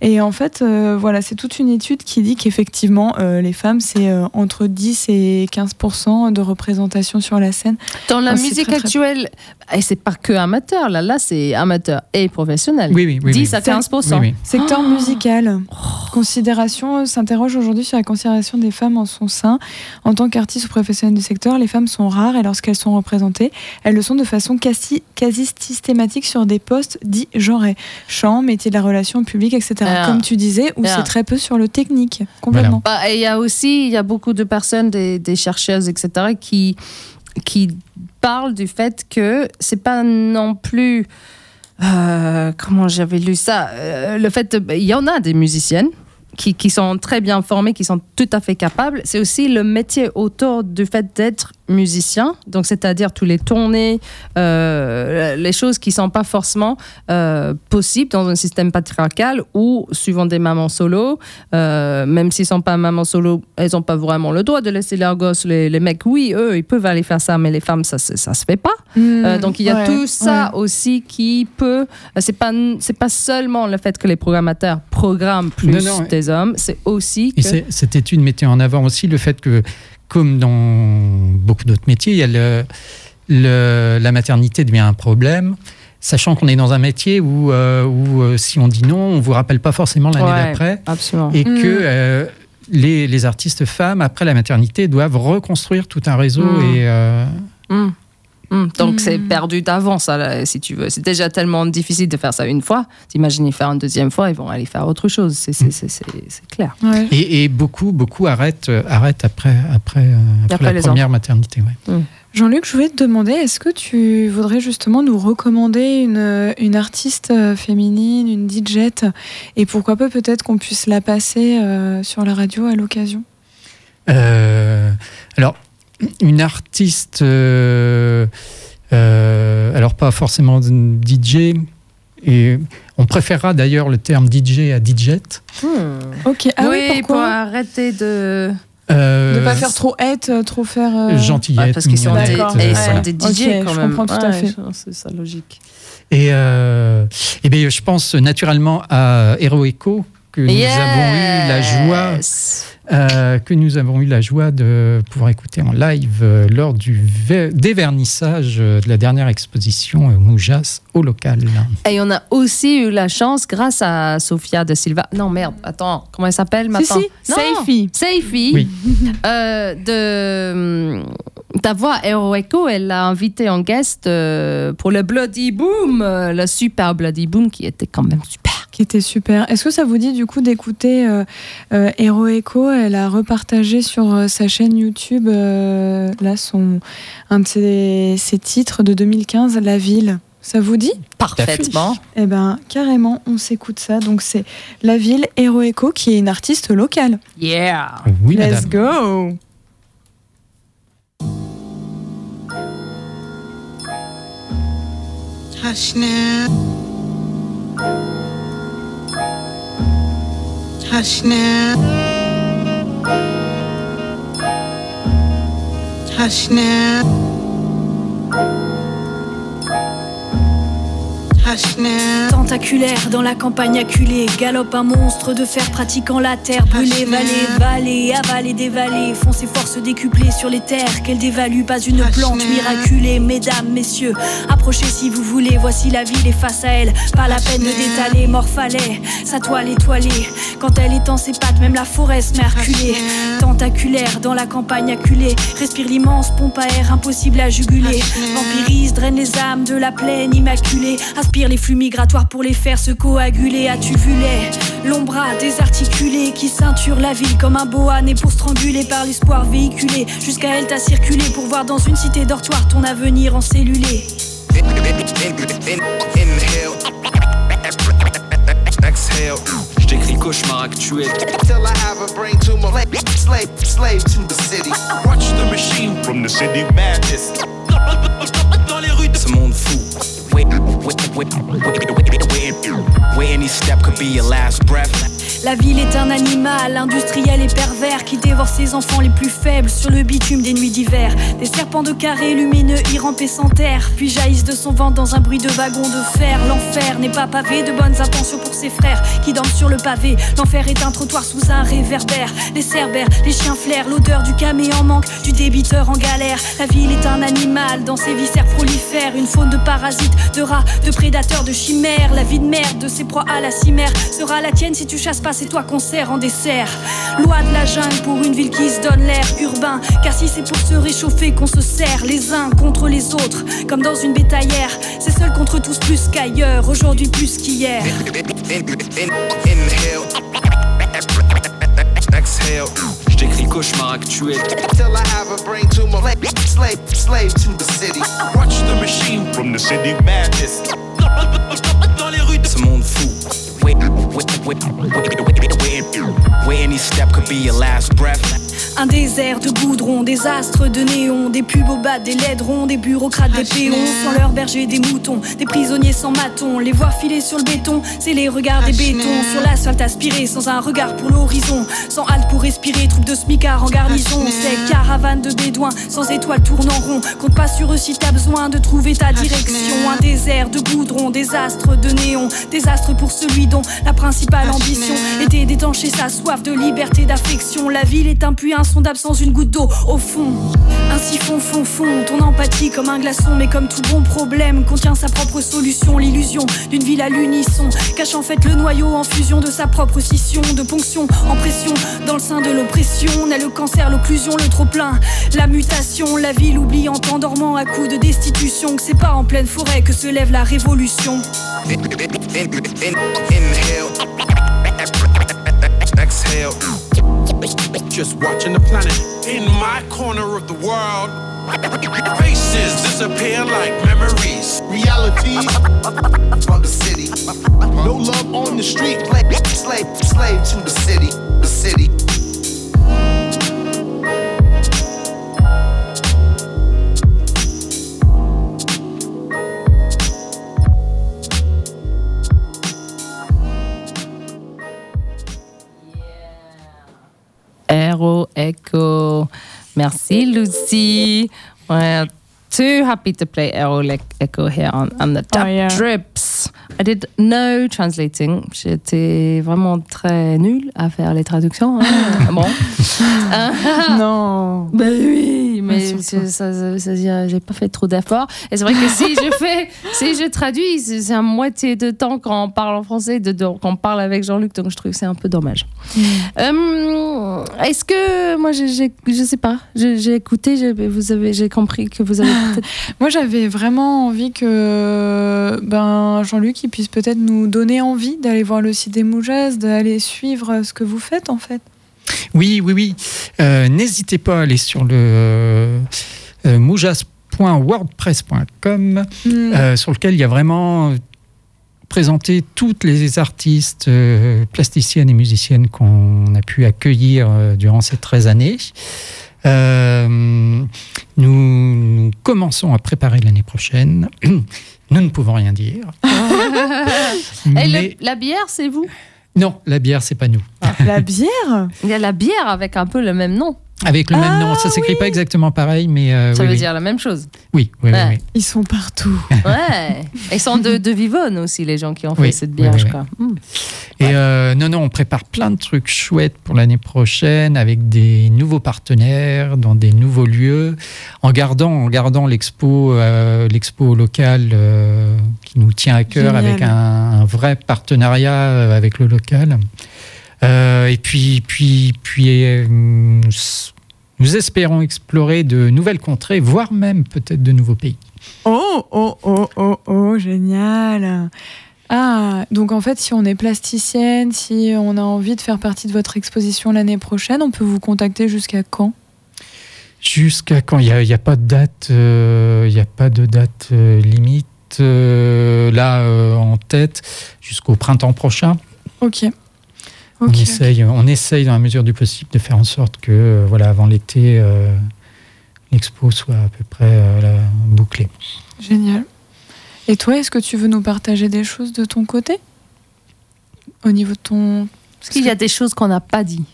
et en fait, euh, voilà, c'est toute une étude qui dit qu'effectivement, les femmes, c'est entre 10 et 15% de représentation sur la scène. Dans la musique très- actuelle, et c'est pas que amateur, là, là c'est amateur et professionnel. Oui, oui, oui. 10 oui. à 15 Oui, oui. Secteur musical. Considération euh, s'interroge aujourd'hui sur la considération des femmes en son sein. En tant qu'artistes ou professionnels du secteur, les femmes sont rares et lorsqu'elles sont représentées, elles le sont de façon quasi, quasi systématique sur des postes dits genrés. Chant, métier de la relation publique, etc. Ah. Comme tu disais, où Ah. c'est très peu sur le technique. Complètement. Bah, et il y a aussi, il y a beaucoup de personnes, des, des chercheuses, etc., qui, qui parlent du fait que c'est pas non plus. euh, comment j'avais lu ça Euh, Le fait, de- il y en a des musiciennes. Qui, qui sont très bien formées, qui sont tout à fait capables. C'est aussi le métier autour du fait d'être musicien, donc c'est-à-dire tous les tournées, euh, les choses qui sont pas forcément euh, possibles dans un système patriarcal ou suivant des mamans solo, euh, même s'ils sont pas mamans solo, elles ont pas vraiment le droit de laisser leurs gosses. Les, les mecs, oui, eux, ils peuvent aller faire ça, mais les femmes, ça, se- ça se fait pas. Euh, donc il y a Ouais, tout ça ouais. aussi qui peut. euh, C'est pas c'est pas seulement le fait que les programmateurs programment plus Non, non, des hommes, c'est aussi Et que c'est- cette étude mettait en avant aussi le fait que, comme dans beaucoup d'autres métiers, il y a le, le- la maternité devient un problème, sachant qu'on est dans un métier où, euh, où euh, si on dit non, on vous rappelle pas forcément l'année Ouais. d'après, absolument. et Mm. que euh, les, les artistes femmes, après la maternité, doivent reconstruire tout un réseau Mm. et... euh, Mm. Mm. Donc c'est perdu d'avance, si tu veux. C'est déjà tellement difficile de faire ça une fois. T'imagines y faire une deuxième fois, ils vont aller faire autre chose. C'est clair. Ouais. et, et beaucoup, beaucoup arrêtent, euh, arrêtent après, après, euh, après Après la les première maternité. ouais. Jean-Luc, je voulais te demander, est-ce que tu voudrais justement nous recommander une, une artiste euh, féminine, une DJette, et pourquoi pas peut-être qu'on puisse la passer euh, sur la radio à l'occasion? Euh, alors, une artiste, euh, euh, alors pas forcément une DJ, et on préférera d'ailleurs le terme DJ à DJette. Ok, ah oui, oui, pour pourquoi arrêter de. Euh, De pas faire trop hête, euh, trop faire... euh, Gentillette, Ouais, parce qu'ils sont, des, et sont des DJ Ok, quand je comprends tout à fait. C'est ça logique. Et, euh, eh bien, je pense naturellement à Hero Echo, que nous avons eu la joie euh, que nous avons eu la joie de pouvoir écouter en live euh, lors du ver- dévernissage euh, de la dernière exposition euh, Moujas au local. Et on a aussi eu la chance, grâce à Sofia de Silva. Non, merde, attends, comment elle s'appelle Si, maintenant si, Non, Seifi. Seifi, Oui. euh, de d'avoir Hero Echo, elle l'a invité en guest euh, pour le Bloody Boom, euh, le super Bloody Boom qui était quand même super. Qui était super. Est-ce que ça vous dit du coup d'écouter euh, euh, Hero Echo? Elle a repartagé sur euh, sa chaîne YouTube euh, là son un de ses, ses titres de 2015, La Ville. Ça vous dit? Parfaitement. Eh ben carrément, on s'écoute ça. Donc c'est La Ville Hero Echo qui est une artiste locale. Yeah. Oui, Let's madame. go. Hush now. Hush now. Hush now. Tentaculaire dans la campagne acculée, galope un monstre de fer pratiquant la terre brûlée, vallée, vallée, avalée des vallées, font ses forces décuplées sur les terres qu'elle dévalue, pas une plante miraculée, mesdames, messieurs, approchez si vous voulez, voici la ville et face à elle, pas la peine de détaler, morphalet, sa toile étoilée, quand elle étend ses pattes, même la forêt se met à reculer, tentaculaire dans la campagne acculée, respire l'immense pompe à air impossible à juguler, vampirise, draine les âmes de la plaine immaculée, aspire les flux migratoires pour les faire se coaguler. As-tu vu les l'ombra désarticulé qui ceinture la ville comme un boa né pour stranguler par l'espoir véhiculé? Jusqu'à elle t'as circulé pour voir dans une cité dortoir ton avenir encellulé. Exhale, je décris cauchemar actuel. Till I have a brain tumor. Slave, slave to the city. Watch the machine from the city madness. Dans les rues de ce monde fou. Where any step could be your last breath. La ville est un animal industriel et pervers qui dévore ses enfants les plus faibles sur le bitume des nuits d'hiver. Des serpents de carré lumineux y rampaient sans terre, puis jaillissent de son ventre dans un bruit de wagon de fer. L'enfer n'est pas pavé de bonnes intentions pour ses frères qui dorment sur le pavé. L'enfer est un trottoir sous un réverbère. Les cerbères, les chiens flairent, l'odeur du camé en manque, du débiteur en galère. La ville est un animal dans ses viscères prolifères, une faune de parasites, de rats, de prédateurs, de chimères. La vie de merde de ses proies à la cimère sera la tienne si tu chasses pas, c'est toi qu'on sert en dessert. Loi de la jungle pour une ville qui se donne l'air urbain. Car si c'est pour se réchauffer qu'on se sert les uns contre les autres, comme dans une bétaillère, c'est seul contre tous plus qu'ailleurs, aujourd'hui plus qu'hier. Inhale, exhale, je décris cauchemar actuel. Till I have a brain tumor. Slave, slave to the city. Watch the machine from the city madness. Where any step could be your last breath Un désert de goudron, des astres de néon, des pubs au bas, des laidrons, des bureaucrates, des péons, sans leurs bergers, des moutons, des prisonniers sans maton, les voir filer sur le béton, c'est les regards des bétons, sur l'asphalte aspiré, sans un regard pour l'horizon, sans halte pour respirer, troupe de smicards en garnison, c'est caravane de bédouins, sans étoiles tournant rond, compte pas sur eux si t'as besoin de trouver ta direction, un désert de goudron, des astres de néon, des astres pour celui dont la principale ambition était d'étancher sa soif de liberté, d'affection, la ville est un puits insondable sans une goutte d'eau au fond. Un siphon fond fond, ton empathie comme un glaçon, mais comme tout bon problème contient sa propre solution. L'illusion d'une ville à l'unisson cache en fait le noyau en fusion de sa propre scission, de ponction en pression dans le sein de l'oppression. On le cancer, l'occlusion, le trop plein, la mutation, la ville oubliant en dormant à coups de destitution. Que c'est pas en pleine forêt que se lève la révolution. Exhale. Just watching the planet in my corner of the world. Faces disappear like memories. Reality from the city. No love on the street. Slave, slave, slave to the city. The city. Echo. Merci, Lucy. We're too happy to play Echo here on, on the Tap Oh, yeah. Trips. I did no translating. J'étais vraiment très nulle à faire les traductions. hein. *laughs* bon. *laughs* Non. Ben oui, mais ça, ça, j'ai pas fait trop d'efforts. Et c'est vrai que si je fais, *laughs* si je traduis, c'est à moitié de temps quand on parle en français, de, de- quand on parle avec Jean-Luc, donc je trouve que c'est un peu dommage. Euh, Est-ce que moi, j'ai- j'ai- je sais pas, j'ai écouté, j'ai- vous avez, j'ai compris que vous avez *laughs* Moi, j'avais vraiment envie que ben, Jean-Luc puisse peut-être nous donner envie d'aller voir le site des Moujas, d'aller suivre ce que vous faites en fait. Oui, oui, oui. Euh, N'hésitez pas à aller sur le euh, euh, moujas.wordpress.com, Mm. euh, sur lequel il y a vraiment présenté toutes les artistes euh, plasticiennes et musiciennes qu'on a pu accueillir euh, durant ces 13 années. Euh, nous, nous commençons à préparer l'année prochaine. *clears throat* Nous ne pouvons rien dire. *laughs* Et Mais- le- la bière, c'est vous? Non, la bière, c'est pas nous. La bière Il y a la bière avec un peu le même nom. Avec le même Ah, nom, ça s'écrit pas exactement pareil, mais euh, Ça oui, veut oui. dire la même chose. Oui, oui, oui, Ouais. oui. Ils sont partout. *laughs* Ouais. Ils sont de, de Vivonne aussi, les gens qui ont fait cette bière, je crois. Mm. Et euh, non, non, on prépare plein de trucs chouettes pour l'année prochaine avec des nouveaux partenaires dans des nouveaux lieux, en gardant, en gardant l'expo, euh, l'expo locale euh, qui nous tient à cœur Génial. avec un, un vrai partenariat avec le local. Euh, et puis, puis, puis, euh, nous, espérons explorer de nouvelles contrées, voire même peut-être de nouveaux pays. Oh, oh, oh, oh, oh, génial. Ah, donc en fait, si on est plasticienne, si on a envie de faire partie de votre exposition l'année prochaine, on peut vous contacter jusqu'à quand? Jusqu'à quand? Il n'y a, y a pas de date, euh, y a pas de date euh, limite euh, là en tête jusqu'au printemps prochain. Ok. On essaye, on essaye dans la mesure du possible de faire en sorte que euh, voilà avant l'été euh, l'expo soit à peu près euh, là, bouclée. Génial. Et toi, est-ce que tu veux nous partager des choses de ton côté? Au niveau de ton. Parce qu'il y a des choses qu'on n'a pas dit?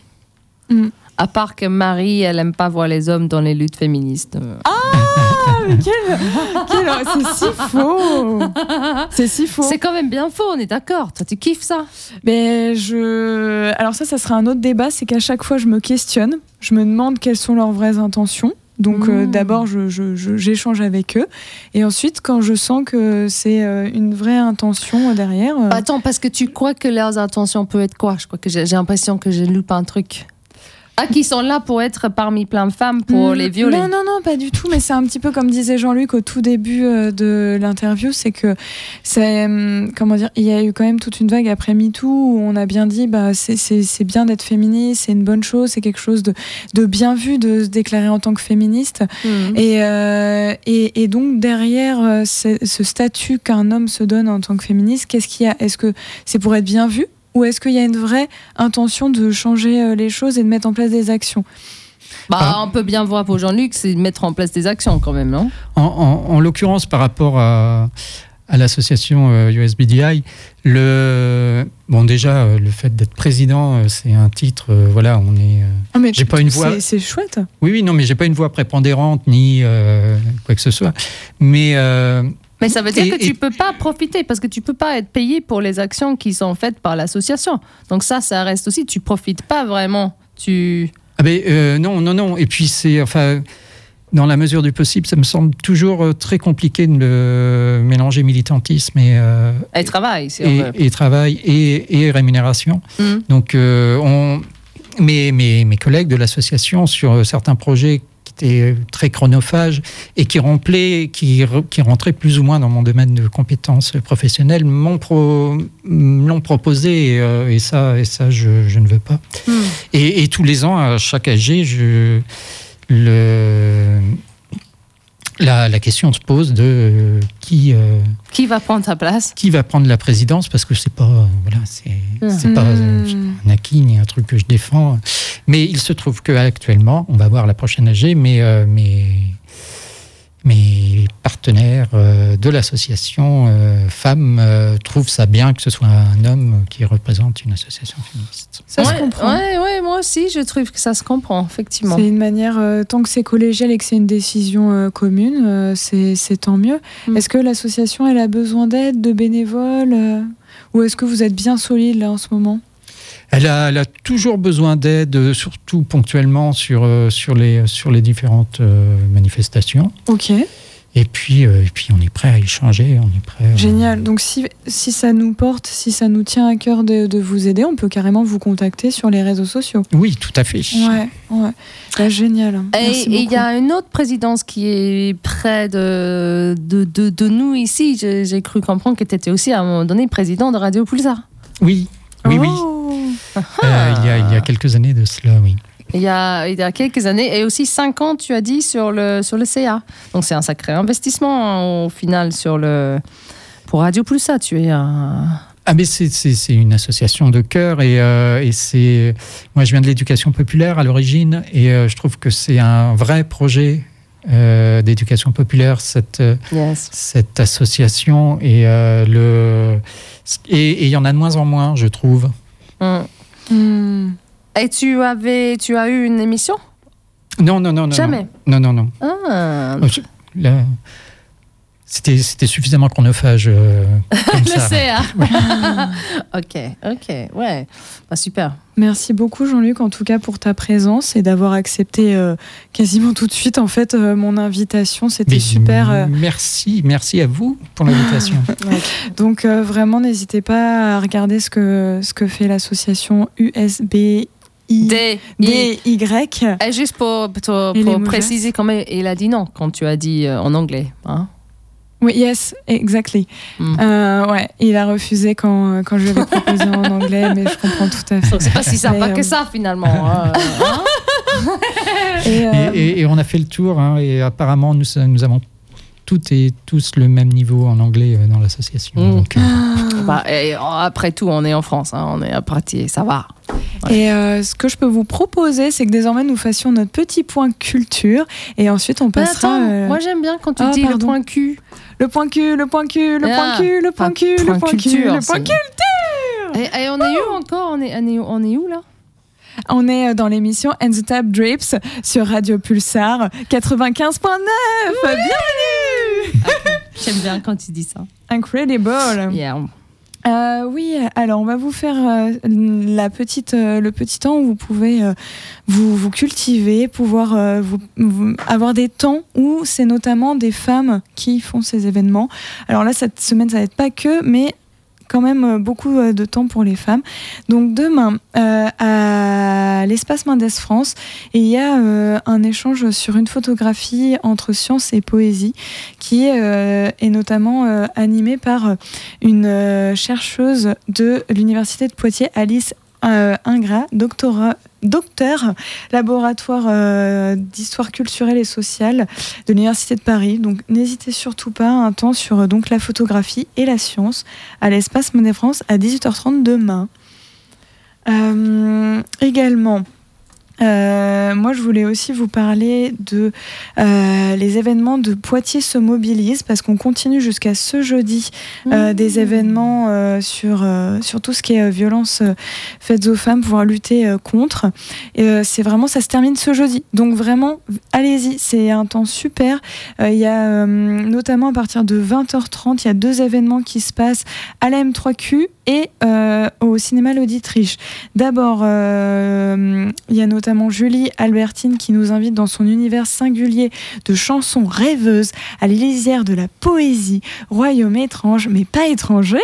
Mm. À part que Marie, elle aime pas voir les hommes dans les luttes féministes. Ah, mais quel, quel- C'est si faux C'est si faux C'est quand même bien faux, on est d'accord. Toi, tu kiffes ça? Mais je. Alors, ça, ça sera un autre débat c'est qu'à chaque fois, je me questionne. Je me demande quelles sont leurs vraies intentions. Donc, euh, Mmh. d'abord, je- je- je- j'échange avec eux. Et ensuite, quand je sens que c'est euh, une vraie intention euh, derrière. euh, Attends, parce que tu crois que leurs intentions peuvent être quoi? Je crois que j'ai j'ai l'impression que je loupe un truc. Ah, qui sont là pour être parmi plein de femmes pour Mm, les violer. Non, non, non, pas du tout. Mais c'est un petit peu comme disait Jean-Luc au tout début euh, de l'interview, c'est que c'est hum, comment dire, il y a eu quand même toute une vague après MeToo où on a bien dit, bah c'est- bien d'être féministe, c'est une bonne chose, c'est quelque chose de, de bien vu de se déclarer en tant que féministe. Et, euh, et, et donc derrière euh, ce, ce statut qu'un homme se donne en tant que féministe, qu'est-ce qu'il y a? Est-ce que c'est pour être bien vu? Ou est-ce qu'il y a une vraie intention de changer euh, les choses et de mettre en place des actions? Bah, on peut bien voir pour Jean-Luc, c'est de mettre en place des actions quand même, non? En, en- en l'occurrence, par rapport à, à l'association euh, USBDI, le bon déjà euh, le fait d'être président, euh, c'est un titre. euh, voilà, on est. euh, Ah, mais J'ai pas une voix- c'est- C'est chouette. Oui, oui, non, mais j'ai pas une voix prépondérante ni euh, quoi que ce soit. Mais euh, Mais ça veut dire Et- que tu et- peux pas profiter parce que tu peux pas être payé pour les actions qui sont faites par l'association. Donc ça, ça reste aussi, tu profites pas vraiment. Tu... ah ben, euh, non, non, non. Et puis c'est enfin. Dans la mesure du possible, ça me semble toujours euh, très compliqué de le mélanger militantisme et, euh, Elle travaille, si on et, et travail et, et rémunération. Mhm. Donc, euh, on, mes, mes, mes collègues de l'association, sur certains projets étaient très chronophages et qui, remplaient, qui, qui rentraient plus ou moins dans mon domaine de compétences professionnelles, m'ont pro, proposé et, euh, et ça, et ça je, je ne veux pas. Mhm. Et, et tous les ans, à chaque AG, je, le, la, la question se pose de euh, qui. euh, Qui va prendre ta place qui va prendre la présidence parce que c'est pas euh, voilà c'est c'est pas euh, un acquis ni un truc que je défends mais il se trouve que actuellement on va voir la prochaine AG mais euh, mes partenaires euh, de l'association euh, femmes euh, trouvent ça bien que ce soit un homme qui représente une association féministe. Ça se comprend. Ouais, ouais, moi aussi, je trouve que ça se comprend, effectivement. C'est une manière, euh, tant que c'est collégial et que c'est une décision euh, commune, euh, c'est c'est tant mieux. Mm. Est-ce que l'association, elle a besoin d'aide, de bénévoles euh, Ou est-ce que vous êtes bien solide là en ce moment? Elle a, elle a toujours besoin d'aide, euh, surtout ponctuellement sur, euh, sur, les, sur les différentes euh, manifestations. Ok, Et puis, euh, et puis on est prêt à échanger, on est prêt. à- génial. Donc si, si ça nous porte, si ça nous tient à cœur de, de vous aider, on peut carrément vous contacter sur les réseaux sociaux. Oui, tout à fait. Ouais, ouais. Bah, génial. Et Merci et il y a une autre présidence qui est près de, de, de, de nous ici. J'ai j'ai cru comprendre que tu étais aussi à un moment donné président de Radio Pulsar. Oui, oui, oui. Euh, il, y a, il y a quelques années de cela, oui. Il y, a, il y a quelques années. Et aussi 5 ans, tu as dit, sur le, sur le CA. Donc c'est un sacré investissement hein, au final sur le, pour Radio Pulsar. Tu es un. Ah mais c'est- c'est c'est une association de cœur et, euh, et c'est moi je viens de l'éducation populaire à l'origine et euh, je trouve que c'est un vrai projet euh, d'éducation populaire cette Yes. cette association et le et et il y en a de moins en moins je trouve. Mm. Hmm. Et tu, avais, tu as eu une émission? Non non non non. Jamais? Non non non. Ah, Euh, je- là, C'était c'était suffisamment chronophage euh, *laughs* comme le ça. CA. *laughs* ok, ok, ouais. Bah, super. Merci beaucoup Jean-Luc en tout cas pour ta présence et d'avoir accepté euh, quasiment tout de suite en fait euh, mon invitation. C'était Mais super. euh, Merci merci à vous pour l'invitation. *laughs* Donc euh, vraiment n'hésitez pas à regarder ce que ce que fait l'association USB. D, I. DY. Et juste pour, pour, pour préciser, quand même, il a dit non quand tu as dit euh, en anglais. Hein Oui, yes, exactly. Mm. Euh, ouais, il a refusé quand, quand je lui avais *laughs* proposé en anglais, mais je comprends tout à fait. Donc c'est pas si sympa Mais, que euh, ça finalement. hein. *laughs* Hein Et, euh, Et, et- et on a fait le tour, hein, et apparemment, nous, nous avons toutes et tous le même niveau en anglais euh, dans l'association. Mm. Donc, euh, Bah, et, oh, après tout, on est en France, hein, on est à Pratier, ça va. Et euh, ce que je peux vous proposer, c'est que désormais nous fassions notre petit point culture et ensuite on Mais passera. attends, euh, moi j'aime bien quand tu Ah, dis le pardon. point cul. Le point cul, le point cul, le Ah, point cul, le point cul, le point point cul, culture, le point c'est- cul. Et, et on est où encore? On est, on, est, on est où là? On est euh, dans l'émission And the Tap Drips sur Radio Pulsar 95.9. Bienvenue. J'aime bien quand tu dis ça. Incredible. Yeah. Euh, oui, alors on va vous faire euh, la petite, euh, le petit temps où vous pouvez vous, vous cultiver, pouvoir vous- avoir des temps où c'est notamment des femmes qui font ces événements. Alors là, cette semaine, ça va être pas que, mais quand même euh, beaucoup euh, de temps pour les femmes. Donc demain, euh, à l'espace Mendes France, il y a un échange sur une photographie entre science et poésie qui est notamment euh, animé par une chercheuse de l'université de Poitiers, Alice Ingrat, doctorat docteur laboratoire euh, d'histoire culturelle et sociale de l'université de Paris. Donc n'hésitez surtout pas un temps sur euh, la photographie et la science à l'espace Monnaie France à 18h30 demain. Euh, également, euh, moi, je voulais aussi vous parler de euh, les événements de Poitiers se mobilisent parce qu'on continue jusqu'à ce jeudi euh, des événements euh, sur, euh, sur tout ce qui est violence faites aux femmes, pouvoir lutter contre. Et euh, c'est vraiment, ça se termine ce jeudi. Donc vraiment, allez-y, c'est un temps super. Euh, Il y a euh, notamment à partir de 20h30, il y a deux événements qui se passent à la M3Q et euh, au cinéma l'Auditriche. D'abord, euh, il y a notamment Julie Albertine qui nous invite dans son univers singulier de chansons rêveuses à l'Élysère de la poésie, royaume étrange mais pas étranger,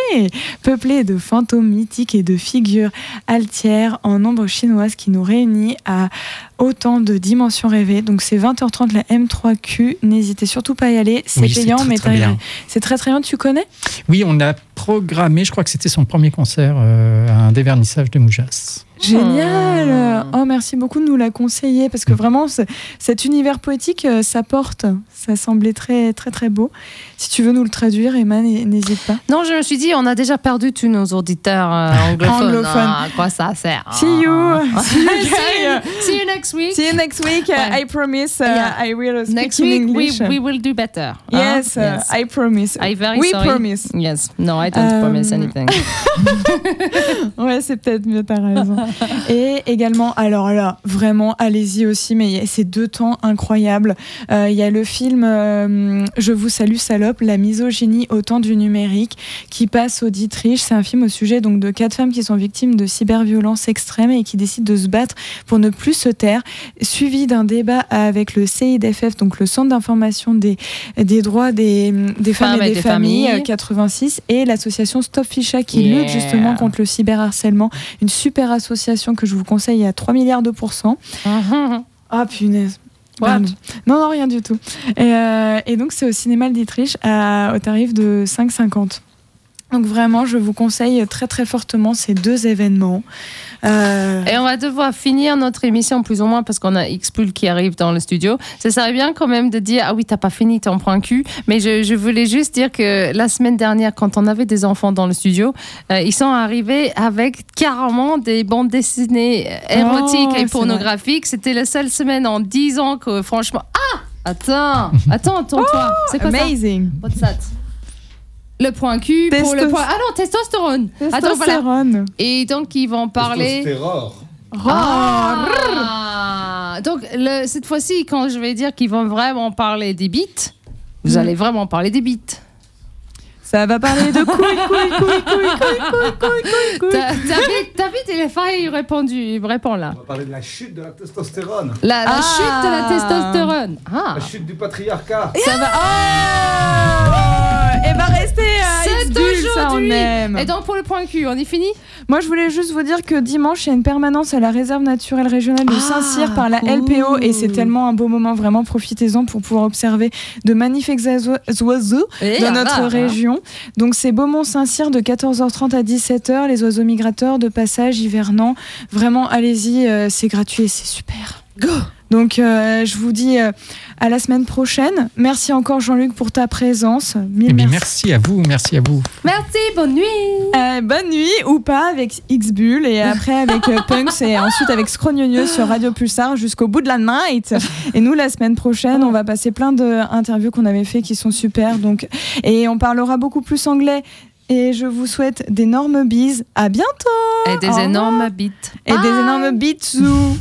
peuplé de fantômes mythiques et de figures altières en nombre chinoise qui nous réunit à autant de dimensions rêvées. Donc c'est 20h30 la M3Q, n'hésitez surtout pas à y aller, c'est Oui, payant très, mais c'est très très bien, tu connais? Oui, on a programmé, je crois que c'était son premier concert, euh, un dévernissage de Moujas. Génial Oh, merci beaucoup de nous la conseiller parce que vraiment, ce- cet univers poétique, euh, ça porte. Ça semblait très, très, très beau. Si tu veux nous le traduire, Emma, n'hésite pas. Non, je me suis dit, on a déjà perdu tous nos auditeurs euh, anglophones. Anglophones. Ah, à quoi ça sert *laughs* See you See you, see, you, see you next week. See you next week. Ouais. I promise uh, Yeah. I will speak Next in week, we, English. we will do better. yes, uh, yes. I promise. I very we sorry. promise. Yes. No, I don't Um, promise anything. *laughs* Ouais, c'est peut-être mieux, t'as raison. *laughs* Et également, alors là, vraiment, allez-y aussi, mais il y a ces deux temps incroyables. Euh, Il y a le film euh, Je vous salue, salope, la misogynie au temps du numérique, qui passe au Dietrich. C'est un film au sujet donc, de quatre femmes qui sont victimes de cyberviolence extrême et qui décident de se battre pour ne plus se taire, suivi d'un débat avec le CIDFF, donc le Centre d'information des, des droits des, des femmes, et des, familles, euh, 86, et l'association Stop Ficha qui Yeah. lutte justement contre le cyberharcèlement. Une super association que je vous conseille à 3 milliards de pourcents. *laughs* Ah punaise. What? Non, non, rien du tout. Et, euh, et donc, c'est au cinéma à- au tarif de 5,50. Donc, vraiment, je vous conseille très, très fortement ces deux événements. Euh, Et on va devoir finir notre émission plus ou moins parce qu'on a Xpul qui arrive dans le studio. Ça serait bien quand même de dire ah oui t'as pas fini ton point cul. Mais je, je voulais juste dire que la semaine dernière quand on avait des enfants dans le studio, euh, ils sont arrivés avec carrément des bandes dessinées érotiques Oh, et pornographiques. C'était la seule semaine en 10 ans que franchement ah attends attends attends-toi c'est quoi ça? Amazing. What's that? le point Q pour le point. Ah non, testostérone. Attends. Et donc, ils vont parler. Ah donc, cette fois-ci, quand je vais dire qu'ils vont vraiment parler des bites, vous mm. allez vraiment parler des bites. Ça va parler de couilles, couilles, couilles, couilles, couilles, couilles, couilles, il répond là. On va parler de la chute de la testostérone. La, ah. chute de la testostérone. Ah. La chute du patriarcat. Ah. Et bah, restez à c'est X-Bulle, ça on aime. Et donc, pour le point cul, on est fini Moi, je voulais juste vous dire que dimanche, il y a une permanence à la réserve naturelle régionale de Ah, Saint-Cyr par la. LPO et c'est tellement un beau moment. Vraiment, profitez-en pour pouvoir observer de magnifiques oiseaux oiseaux Eh, dans ah, notre bah, région. Donc, c'est Beaumont-Saint-Cyr de 14h30 à 17h. Les oiseaux migrateurs de passage hivernant. Vraiment, allez-y, euh, c'est gratuit et c'est super. Go donc, euh, je vous dis euh, à la semaine prochaine. Merci encore, Jean-Luc, pour ta présence. Mille Eh merci. merci à vous, merci à vous. Merci, bonne nuit. Euh, bonne nuit ou pas avec X-Bull et après avec Punks et ensuite avec Scrognonieux sur Radio Pulsar jusqu'au bout de la night. Et nous, la semaine prochaine, on va passer plein d'interviews qu'on avait fait qui sont super. Donc, et on parlera beaucoup plus anglais. Et je vous souhaite d'énormes bises. À bientôt. Et des énormes bites. Et des énormes bisous.